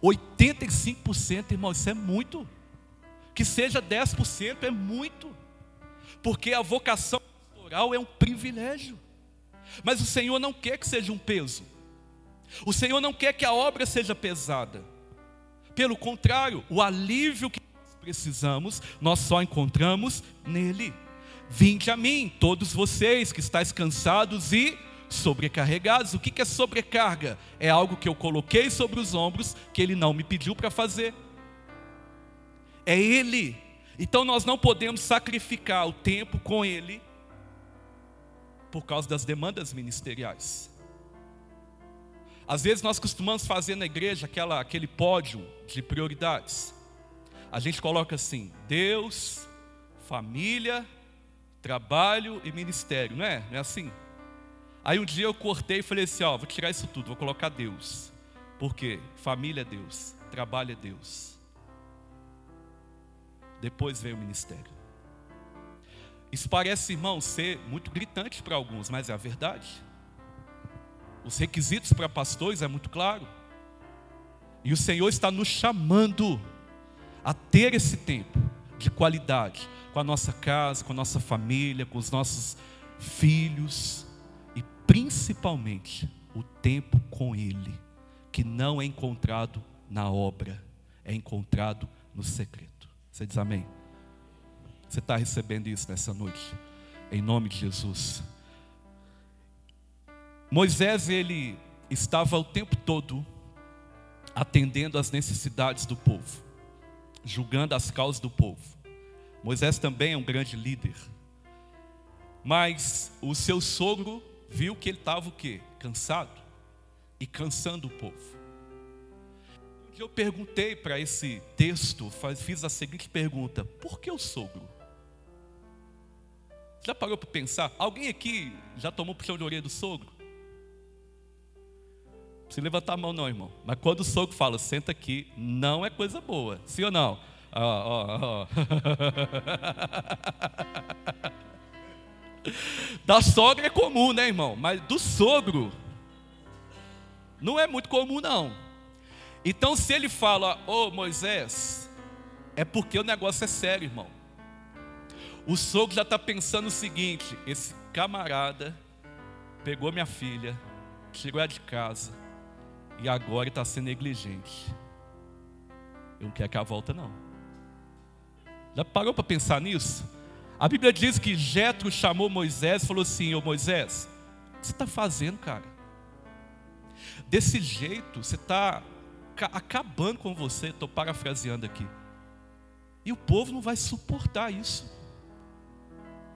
85%, irmão, isso é muito. Que seja 10% é muito. Porque a vocação pastoral é um privilégio. Mas o Senhor não quer que seja um peso. O Senhor não quer que a obra seja pesada. Pelo contrário, o alívio que nós precisamos, nós só encontramos nele. Vinde a mim, todos vocês que estáis cansados e sobrecarregados. O que é sobrecarga? É algo que eu coloquei sobre os ombros que ele não me pediu para fazer. É ele. Então nós não podemos sacrificar o tempo com ele por causa das demandas ministeriais. Às vezes nós costumamos fazer na igreja aquela, aquele pódio de prioridades. A gente coloca assim: Deus, família, trabalho e ministério, não é? Não é assim? Aí um dia eu cortei e falei assim: ó, vou tirar isso tudo, vou colocar Deus. Por quê? Família é Deus, trabalho é Deus. Depois veio o ministério. Isso parece, irmão, ser muito gritante para alguns, mas é a verdade. Os requisitos para pastores é muito claro. E o Senhor está nos chamando a ter esse tempo de qualidade com a nossa casa, com a nossa família, com os nossos filhos e principalmente o tempo com Ele, que não é encontrado na obra, é encontrado no secreto. Você diz amém? Você está recebendo isso nessa noite, em nome de Jesus. Moisés, ele estava o tempo todo atendendo às necessidades do povo, julgando as causas do povo. Moisés também é um grande líder. Mas o seu sogro viu que ele estava o quê? Cansado e cansando o povo. Dia eu perguntei para esse texto, fiz a seguinte pergunta: por que o sogro? Já parou para pensar? Alguém aqui já tomou puxão de orelha do sogro? Se levantar a mão não, irmão. Mas quando o sogro fala, senta aqui, não é coisa boa. Sim ou não? Ó, ó, ó. Da sogra é comum, né, irmão? Mas do sogro não é muito comum, não. Então, se ele fala, ô oh, Moisés, é porque o negócio é sério, irmão. O sogro já está pensando o seguinte: esse camarada pegou minha filha, tirou ela de casa, e agora está sendo negligente. Eu não quero que ela volta, não. Já parou para pensar nisso? A Bíblia diz que Jetro chamou Moisés e falou assim: Ô Moisés, o que você está fazendo, cara? Desse jeito, você está acabando com você. Estou parafraseando aqui. E o povo não vai suportar isso.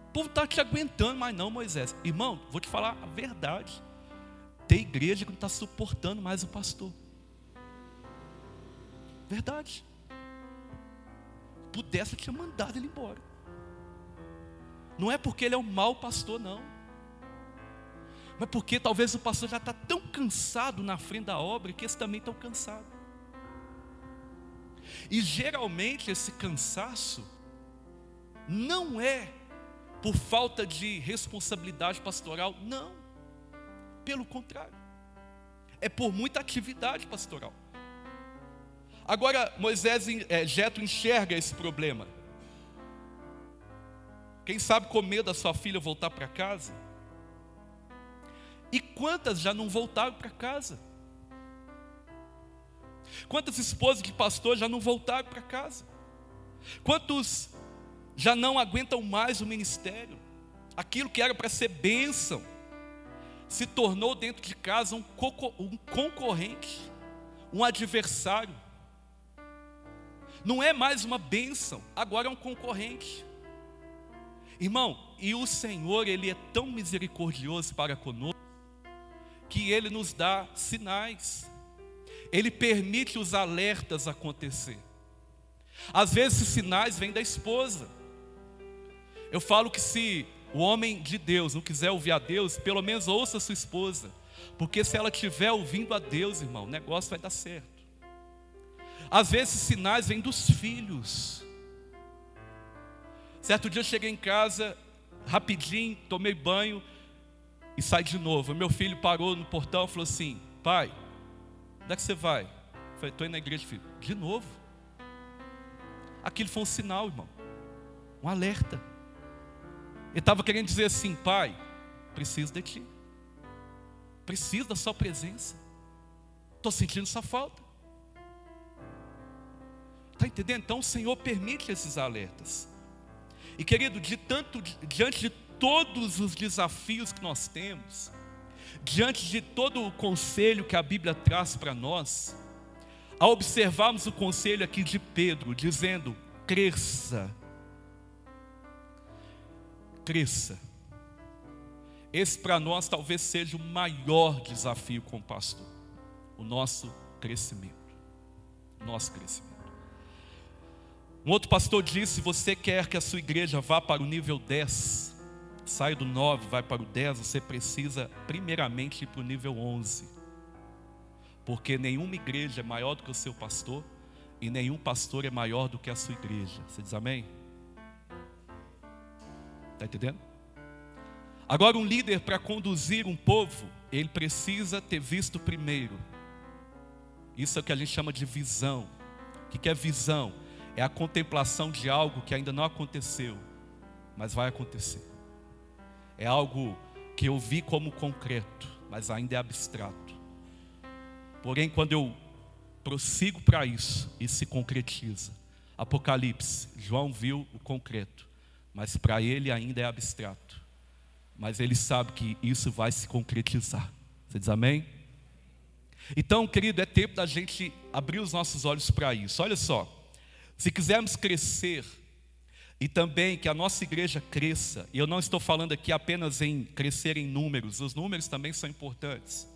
O povo está te aguentando, mas não, Moisés. Irmão, vou te falar a verdade. Tem igreja que não está suportando mais o pastor. Verdade. Pudesse, eu tinha mandado ele embora. Não é porque ele é um mau pastor, não. Mas porque talvez o pastor já está tão cansado na frente da obra que esse também está cansado. E geralmente esse cansaço não é por falta de responsabilidade pastoral, não. Pelo contrário, é por muita atividade pastoral. Agora, Moisés, é, enxerga esse problema. Quem sabe com medo da sua filha voltar para casa? E quantas já não voltaram para casa? Quantas esposas de pastor já não voltaram para casa? Quantos já não aguentam mais o ministério? Aquilo que era para ser bênção se tornou dentro de casa um, concorrente, um adversário. Não é mais uma bênção, agora é um concorrente. Irmão, e o Senhor, Ele é tão misericordioso para conosco, que Ele nos dá sinais, Ele permite os alertas acontecer. Às vezes, esses sinais vêm da esposa. Eu falo que se o homem de Deus não quiser ouvir a Deus, pelo menos ouça sua esposa, porque se ela estiver ouvindo a Deus, irmão, o negócio vai dar certo. Às vezes, sinais vêm dos filhos. Certo dia eu cheguei em casa, rapidinho, tomei banho e saí de novo. Meu filho parou no portão e falou assim: Pai, onde é que você vai? Eu falei: Estou indo na igreja, filho. De novo. Aquilo foi um sinal, irmão, um alerta. Ele estava querendo dizer assim: Pai, preciso de ti, preciso da Sua presença, estou sentindo sua falta. Está entendendo? Então o Senhor permite esses alertas. E querido, de tanto, diante de todos os desafios que nós temos, diante de todo o conselho que a Bíblia traz para nós, ao observarmos o conselho aqui de Pedro, dizendo: cresça, cresça. Esse para nós talvez seja o maior desafio como pastor, o nosso crescimento, nosso crescimento. Um outro pastor disse: você quer que a sua igreja vá para o nível 10, saia do 9, vai para o 10, você precisa primeiramente ir para o nível 11. Porque nenhuma igreja é maior do que o seu pastor e nenhum pastor é maior do que a sua igreja. Você diz amém? Está entendendo? Agora, um líder para conduzir um povo, ele precisa ter visto primeiro. Isso é o que a gente chama de visão. O que é visão? é a contemplação de algo que ainda não aconteceu, mas vai acontecer. É algo que eu vi como concreto, mas ainda é abstrato. Porém, quando eu prossigo para isso, isso se concretiza. Apocalipse, João viu o concreto, mas para ele ainda é abstrato. Mas ele sabe que isso vai se concretizar. Você diz amém? Então, querido, é tempo da gente abrir os nossos olhos para isso. Olha só. Se quisermos crescer e também que a nossa igreja cresça, e eu não estou falando aqui apenas em crescer em números, os números também são importantes,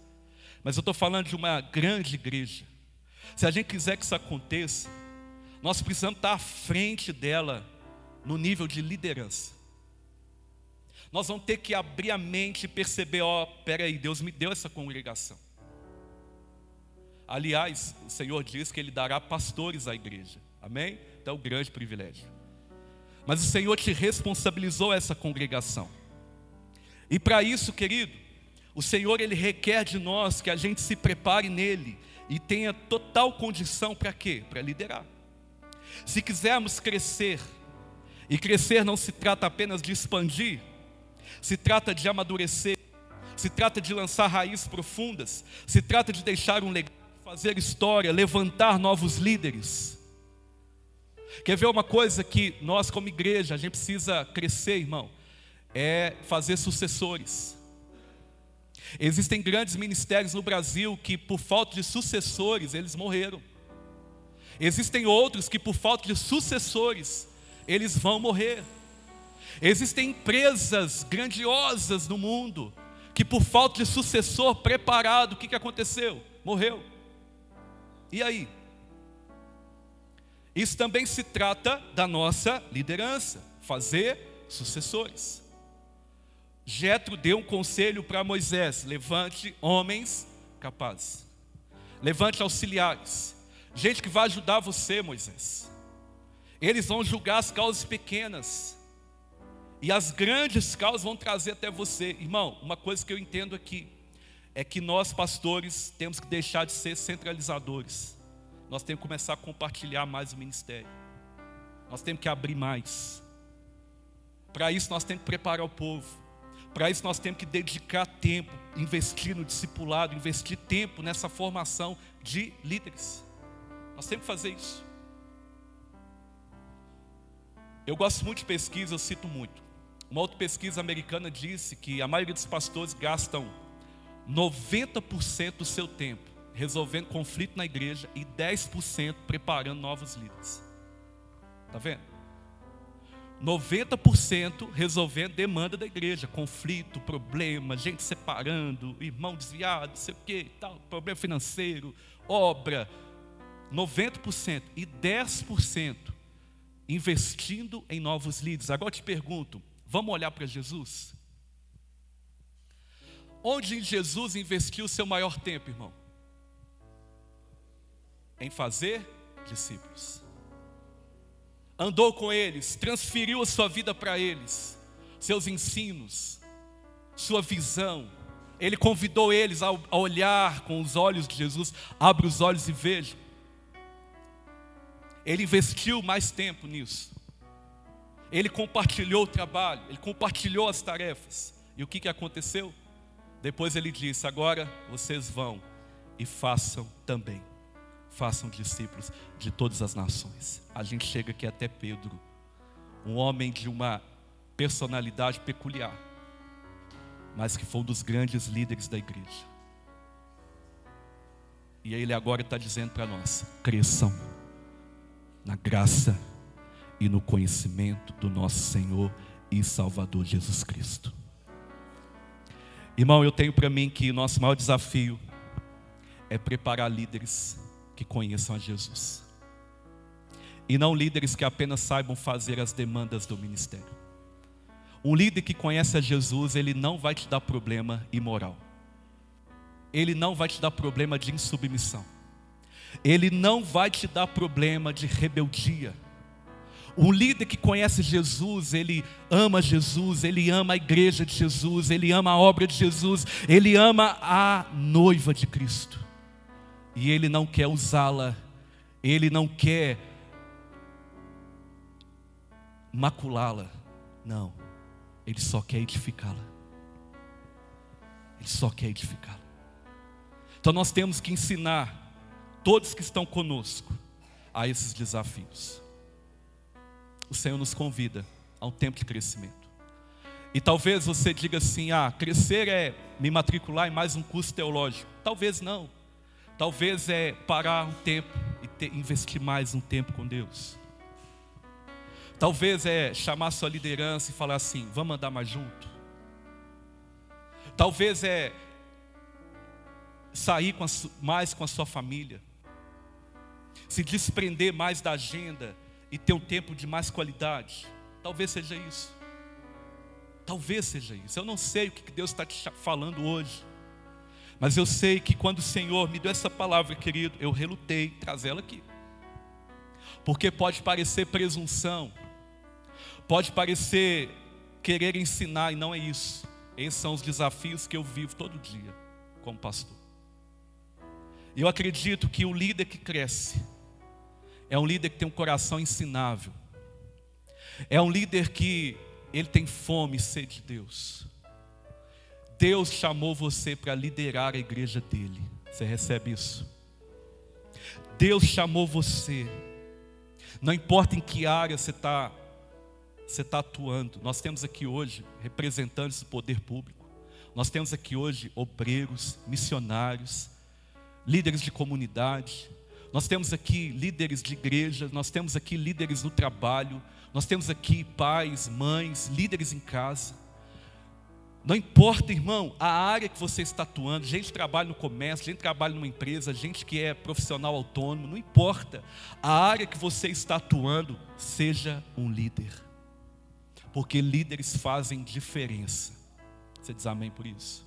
mas eu estou falando de uma grande igreja. Se a gente quiser que isso aconteça, nós precisamos estar à frente dela no nível de liderança. Nós vamos ter que abrir a mente e perceber: ó, oh, peraí, Deus me deu essa congregação. Aliás, o Senhor diz que Ele dará pastores à igreja. Amém? Então, grande privilégio. Mas o Senhor te responsabilizou essa congregação. E para isso, querido, o Senhor ele requer de nós que a gente se prepare nele e tenha total condição para quê? Para liderar. Se quisermos crescer, e crescer não se trata apenas de expandir, se trata de amadurecer, se trata de lançar raízes profundas, se trata de deixar um legado, fazer história, levantar novos líderes. Quer ver uma coisa que nós, como igreja, a gente precisa crescer, irmão? É fazer sucessores. Existem grandes ministérios no Brasil que, por falta de sucessores, eles morreram. Existem outros que, por falta de sucessores, eles vão morrer. Existem empresas grandiosas no mundo que, por falta de sucessor preparado, o que, que aconteceu? Morreu. E aí? Isso também se trata da nossa liderança, fazer sucessores. Jetro deu um conselho para Moisés: levante homens capazes, levante auxiliares, gente que vai ajudar você, Moisés. Eles vão julgar as causas pequenas, e as grandes causas vão trazer até você. Irmão, uma coisa que eu entendo aqui é que nós, pastores, temos que deixar de ser centralizadores nós temos que começar a compartilhar mais o ministério. Nós temos que abrir mais. Para isso nós temos que preparar o povo. Para isso nós temos que dedicar tempo, investir no discipulado, investir tempo nessa formação de líderes. Nós temos que fazer isso. Eu gosto muito de pesquisa, eu cito muito. Uma outra pesquisa americana disse que a maioria dos pastores gastam 90% do seu tempo resolvendo conflito na igreja e 10% preparando novos líderes. Está vendo? 90% resolvendo demanda da igreja, conflito, problema, gente separando, irmão desviado, sei o que, tal, problema financeiro, obra. 90% e 10% investindo em novos líderes. Agora eu te pergunto, vamos olhar para Jesus? Onde Jesus investiu o seu maior tempo, irmão? Em fazer discípulos. Andou com eles, transferiu a sua vida para eles, seus ensinos, sua visão. Ele convidou eles a olhar com os olhos de Jesus. Abre os olhos e veja. Ele investiu mais tempo nisso. Ele compartilhou o trabalho, ele compartilhou as tarefas. E o que, que aconteceu? Depois ele disse: Agora vocês vão e façam também. Façam discípulos de todas as nações. A gente chega aqui até Pedro, um homem de uma personalidade peculiar, mas que foi um dos grandes líderes da igreja. E ele agora está dizendo para nós: cresçam na graça e no conhecimento do nosso Senhor e Salvador Jesus Cristo. Irmão, eu tenho para mim que nosso maior desafio é preparar líderes que conheçam a Jesus. E não líderes que apenas saibam fazer as demandas do ministério. Um líder que conhece a Jesus, ele não vai te dar problema imoral. Ele não vai te dar problema de insubmissão. Ele não vai te dar problema de rebeldia. Um líder que conhece Jesus, ele ama Jesus, ele ama a igreja de Jesus, ele ama a obra de Jesus, ele ama a noiva de Cristo. E ele não quer usá-la, ele não quer maculá-la. Não, ele só quer edificá-la. Ele só quer edificá-la. Então nós temos que ensinar todos que estão conosco a esses desafios o Senhor nos convida a um tempo de crescimento. E talvez você diga assim: ah, crescer é me matricular em mais um curso teológico. Talvez não. Talvez é parar um tempo e ter, investir mais um tempo com Deus. Talvez é chamar sua liderança e falar assim: vamos andar mais junto. Talvez é sair com a, mais com a sua família, se desprender mais da agenda e ter um tempo de mais qualidade. Talvez seja isso. Talvez seja isso. Eu não sei o que Deus está te falando hoje. Mas eu sei que quando o Senhor me deu essa palavra, querido, eu relutei em trazê-la aqui. Porque pode parecer presunção, pode parecer querer ensinar, e não é isso. Esses são os desafios que eu vivo todo dia como pastor. Eu acredito que o líder que cresce, é um líder que tem um coração ensinável. É um líder que ele tem fome e sede de Deus. Deus chamou você para liderar a igreja dele. Você recebe isso? Deus chamou você. Não importa em que área você está você está atuando. Nós temos aqui hoje representantes do poder público. Nós temos aqui hoje obreiros, missionários, líderes de comunidade, nós temos aqui líderes de igreja, nós temos aqui líderes no trabalho, nós temos aqui pais, mães, líderes em casa. Não importa, irmão, a área que você está atuando, gente que trabalha no comércio, gente que trabalha numa empresa, gente que é profissional autônomo, não importa. A área que você está atuando, seja um líder. Porque líderes fazem diferença. Você diz amém por isso?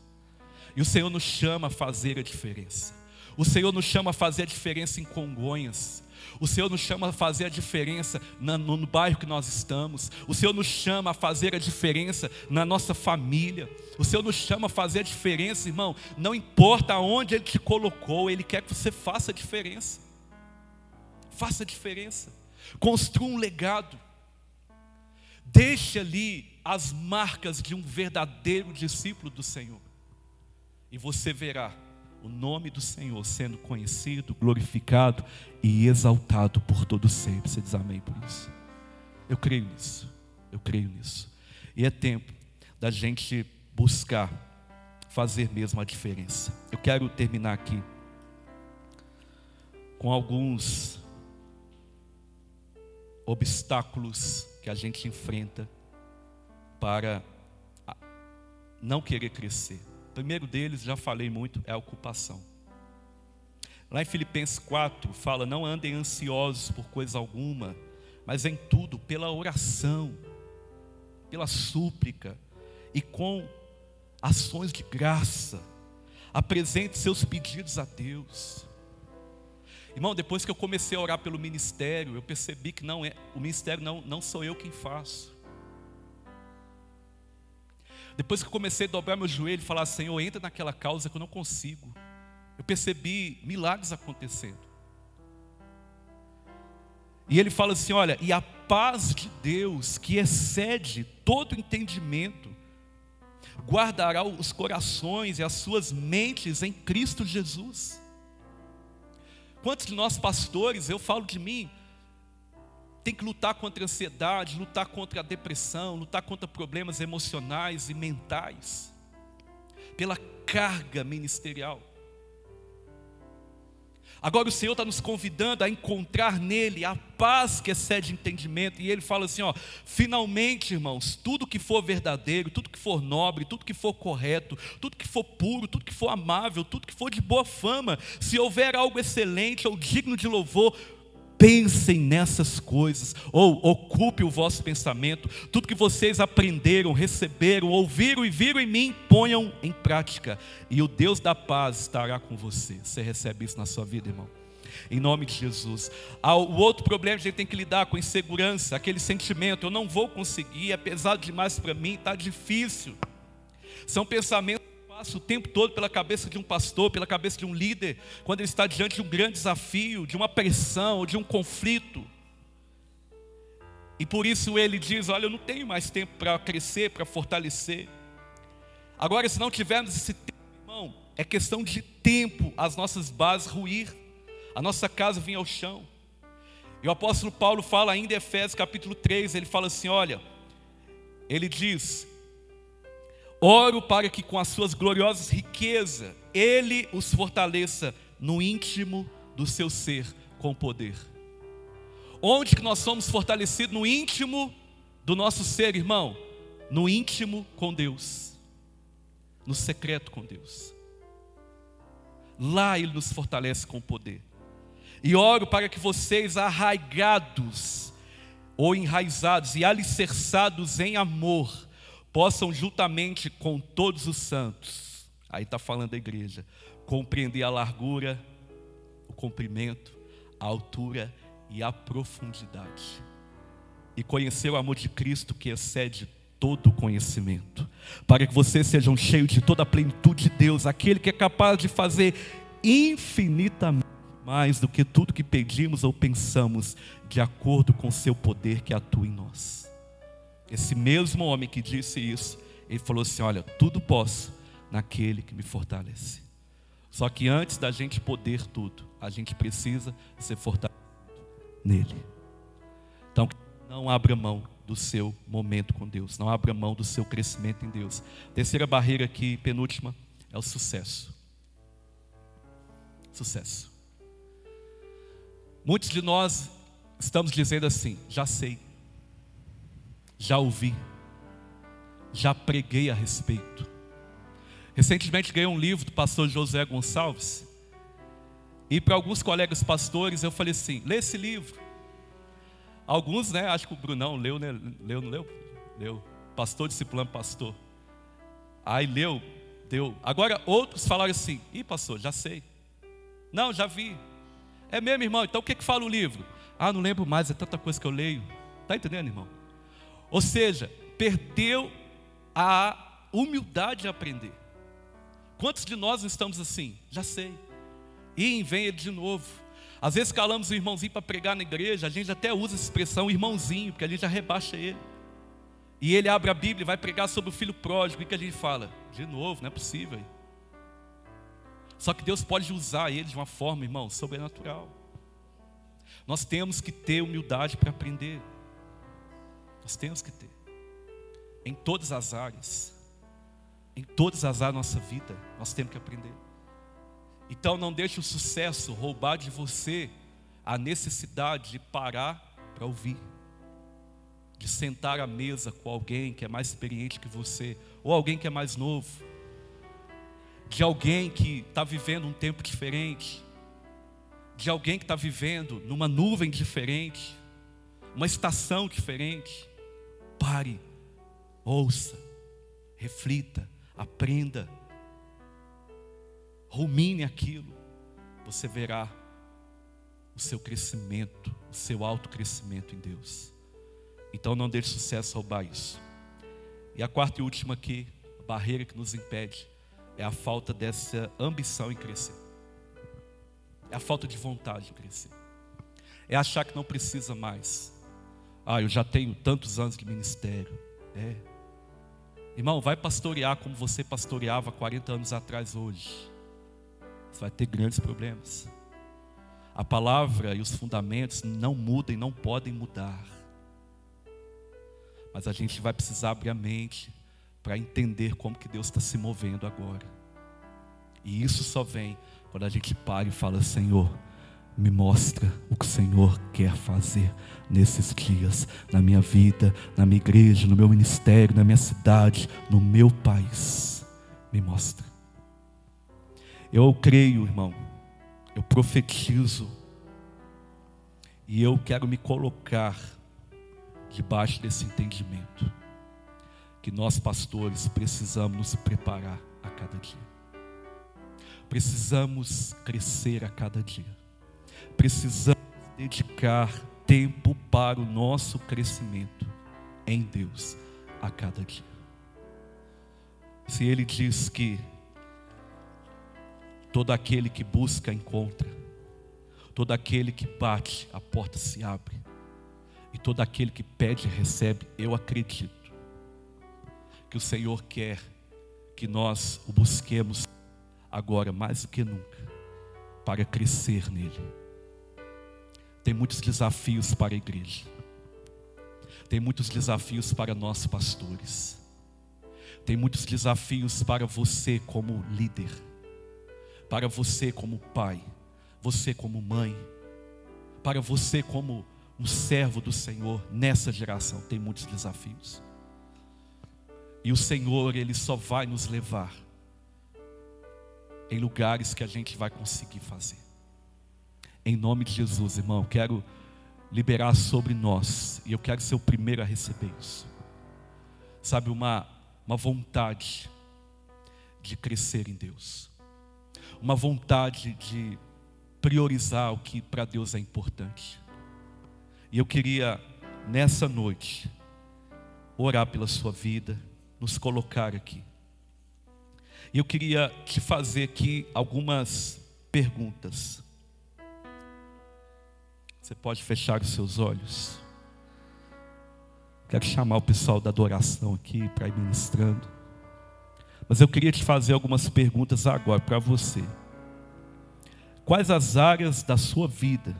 E o Senhor nos chama a fazer a diferença. O Senhor nos chama a fazer a diferença em Congonhas. O Senhor nos chama a fazer a diferença no, no, bairro que nós estamos. O Senhor nos chama a fazer a diferença na nossa família. O Senhor nos chama a fazer a diferença, irmão. Não importa onde Ele te colocou, Ele quer que você faça a diferença. Faça a diferença. Construa um legado. Deixe ali as marcas de um verdadeiro discípulo do Senhor. E você verá o nome do Senhor sendo conhecido, glorificado e exaltado por todo sempre. Você diz amém por isso? Eu creio nisso. Eu creio nisso. E é tempo da gente buscar fazer mesmo a diferença. Eu quero terminar aqui com alguns obstáculos que a gente enfrenta para não querer crescer. Primeiro deles, já falei muito, é a ocupação. Lá em Filipenses 4, fala: Não andem ansiosos por coisa alguma, mas em tudo, pela oração, pela súplica e com ações de graça, apresente seus pedidos a Deus. Irmão, depois que eu comecei a orar pelo ministério, eu percebi que não é, o ministério não, não sou eu quem faço. Depois que eu comecei a dobrar meu joelho e falar, Senhor, entra naquela causa que eu não consigo. Eu percebi milagres acontecendo. E ele fala assim: olha, e a paz de Deus, que excede todo entendimento, guardará os corações e as suas mentes em Cristo Jesus. Quantos de nós pastores, eu falo de mim, tem que lutar contra a ansiedade, lutar contra a depressão, lutar contra problemas emocionais e mentais, pela carga ministerial. Agora o Senhor está nos convidando a encontrar nele a paz que excede entendimento. E ele fala assim: ó, finalmente, irmãos, tudo que for verdadeiro, tudo que for nobre, tudo que for correto, tudo que for puro, tudo que for amável, tudo que for de boa fama, se houver algo excelente ou digno de louvor, pensem nessas coisas, ou ocupe o vosso pensamento, tudo que vocês aprenderam, receberam, ouviram e viram em mim, ponham em prática, e o Deus da paz estará com você. Você recebe isso na sua vida, irmão? Em nome de Jesus. Ah, o outro problema que a gente tem que lidar com insegurança, aquele sentimento, eu não vou conseguir, é pesado demais para mim, está difícil. São pensamentos passa o tempo todo pela cabeça de um pastor, pela cabeça de um líder, quando ele está diante de um grande desafio, de uma pressão, de um conflito. E por isso ele diz: Olha, eu não tenho mais tempo para crescer, para fortalecer. Agora, se não tivermos esse tempo, irmão, é questão de tempo as nossas bases ruir, a nossa casa vir ao chão. E o apóstolo Paulo fala ainda em Efésios capítulo 3, ele fala assim: Olha, ele diz: Oro para que com as suas gloriosas riquezas ele os fortaleça no íntimo do seu ser com poder. Onde que nós somos fortalecidos no íntimo do nosso ser, irmão? No íntimo com Deus. No secreto com Deus. Lá ele nos fortalece com poder. E oro para que vocês arraigados ou enraizados e alicerçados em amor possam juntamente com todos os santos, aí está falando da igreja, compreender a largura, o comprimento, a altura e a profundidade, e conhecer o amor de Cristo que excede todo conhecimento, para que vocês sejam cheios de toda a plenitude de Deus, aquele que é capaz de fazer infinitamente mais do que tudo que pedimos ou pensamos, de acordo com o seu poder que atua em nós. Esse mesmo homem que disse isso, ele falou assim: Olha, tudo posso naquele que me fortalece. Só que antes da gente poder tudo, a gente precisa ser fortalecido nele. Então, não abra mão do seu momento com Deus, não abra mão do seu crescimento em Deus. Terceira barreira aqui, penúltima, é o sucesso. Sucesso. Muitos de nós estamos dizendo assim: já sei, já ouvi, já preguei a respeito. Recentemente ganhei um livro do pastor José Gonçalves. E para alguns colegas pastores eu falei assim: lê esse livro. Alguns, né? Acho que o Brunão leu, né? Leu, não leu? Leu. Pastor discipulando pastor. Aí leu, deu. Agora outros falaram assim: ih, pastor, já sei. Não, já vi. É mesmo, irmão? Então o que, que fala o livro? Ah, não lembro mais, é tanta coisa que eu leio. Está entendendo, irmão? Ou seja, perdeu a humildade de aprender. Quantos de nós estamos assim? Já sei. E vem ele de novo. Às vezes calamos o irmãozinho para pregar na igreja, a gente até usa essa expressão irmãozinho, porque a gente já rebaixa ele. E ele abre a Bíblia e vai pregar sobre o filho pródigo, e que a gente fala? De novo, não é possível. Só que Deus pode usar ele de uma forma, irmão, sobrenatural. Nós temos que ter humildade para aprender. Nós temos que ter. Em todas as áreas. Em todas as áreas da nossa vida, nós temos que aprender. Então não deixe o sucesso roubar de você a necessidade de parar para ouvir, de sentar à mesa com alguém que é mais experiente que você, ou alguém que é mais novo, de alguém que está vivendo um tempo diferente, de alguém que está vivendo numa nuvem diferente, uma estação diferente. Pare, ouça, reflita, aprenda, rumine aquilo, você verá o seu crescimento, o seu autocrescimento em Deus. Então não deixe sucesso roubar isso. E a quarta e última aqui, a barreira que nos impede, é a falta dessa ambição em crescer. É a falta de vontade de crescer. É achar que não precisa mais. Ah, eu já tenho tantos anos de ministério. É. Irmão, vai pastorear como você pastoreava 40 anos atrás hoje. Você vai ter grandes problemas. A palavra e os fundamentos não mudam e não podem mudar. Mas a gente vai precisar abrir a mente para entender como que Deus está se movendo agora. E isso só vem quando a gente para e fala, Senhor, me mostra o que o Senhor quer fazer nesses dias, na minha vida, na minha igreja, no meu ministério, na minha cidade, no meu país. Me mostra. Eu creio, irmão, eu profetizo e eu quero me colocar debaixo desse entendimento que nós pastores precisamos nos preparar a cada dia. Precisamos crescer a cada dia. Precisamos dedicar tempo para o nosso crescimento em Deus a cada dia. Se Ele diz que todo aquele que busca encontra, todo aquele que bate, a porta se abre, e todo aquele que pede recebe, eu acredito que o Senhor quer que nós o busquemos agora mais do que nunca, para crescer nele. Tem muitos desafios para a igreja, tem muitos desafios para nós pastores, tem muitos desafios para você como líder, para você como pai, você como mãe, para você como um servo do Senhor nessa geração, tem muitos desafios. E o Senhor, Ele só vai nos levar em lugares que a gente vai conseguir fazer. Em nome de Jesus, irmão, quero liberar sobre nós, e eu quero ser o primeiro a receber isso. Sabe, uma, uma vontade de crescer em Deus, uma vontade de priorizar o que para Deus é importante. E eu queria, nessa noite, orar pela sua vida, nos colocar aqui. E eu queria te fazer aqui algumas perguntas. Você pode fechar os seus olhos. Quero chamar o pessoal da adoração aqui para ir ministrando. Mas eu queria te fazer algumas perguntas agora para você. Quais as áreas da sua vida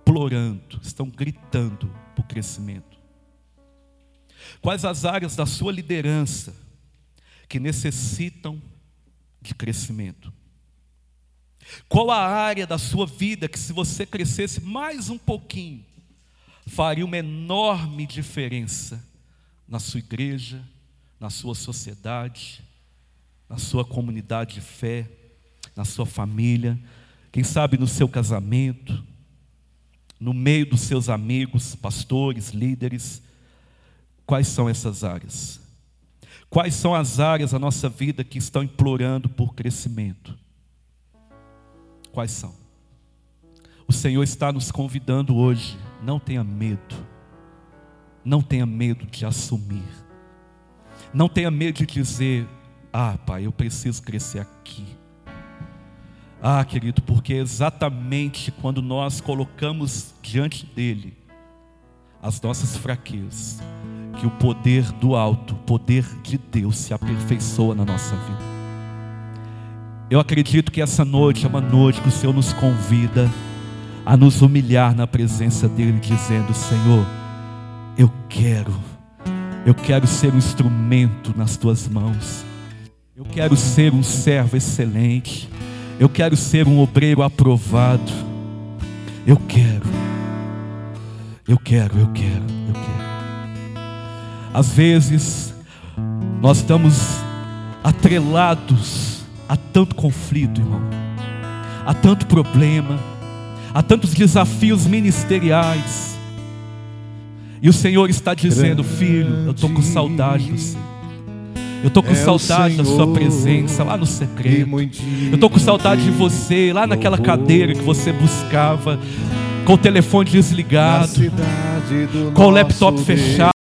implorando, estão gritando por crescimento? Quais as áreas da sua liderança que necessitam de crescimento. Qual a área da sua vida que, se você crescesse mais um pouquinho, faria uma enorme diferença na sua igreja, na sua sociedade, na sua comunidade de fé, na sua família, quem sabe no seu casamento, no meio dos seus amigos, pastores, líderes? Quais são essas áreas? Quais são as áreas da nossa vida que estão implorando por crescimento? Quais são? O Senhor está nos convidando hoje. Não tenha medo. Não tenha medo de assumir. Não tenha medo de dizer: Ah, Pai, eu preciso crescer aqui. Ah, querido, porque é exatamente quando nós colocamos diante dEle as nossas fraquezas, que o poder do alto, o poder de Deus se aperfeiçoa na nossa vida. Eu acredito que essa noite é uma noite que o Senhor nos convida a nos humilhar na presença dEle, dizendo: Senhor, eu quero, eu quero ser um instrumento nas tuas mãos, eu quero ser um servo excelente, Eu quero ser um obreiro aprovado. Eu quero. Eu quero, eu quero, eu quero. Às vezes, nós estamos atrelados a tanto conflito, irmão, a tanto problema, a tantos desafios ministeriais. E o Senhor está dizendo, filho, eu estou com saudade do Senhor. Eu estou com É saudade da sua presença lá no secreto. Eu estou com saudade de você lá naquela cadeira que você buscava, com o telefone desligado, com o laptop fechado.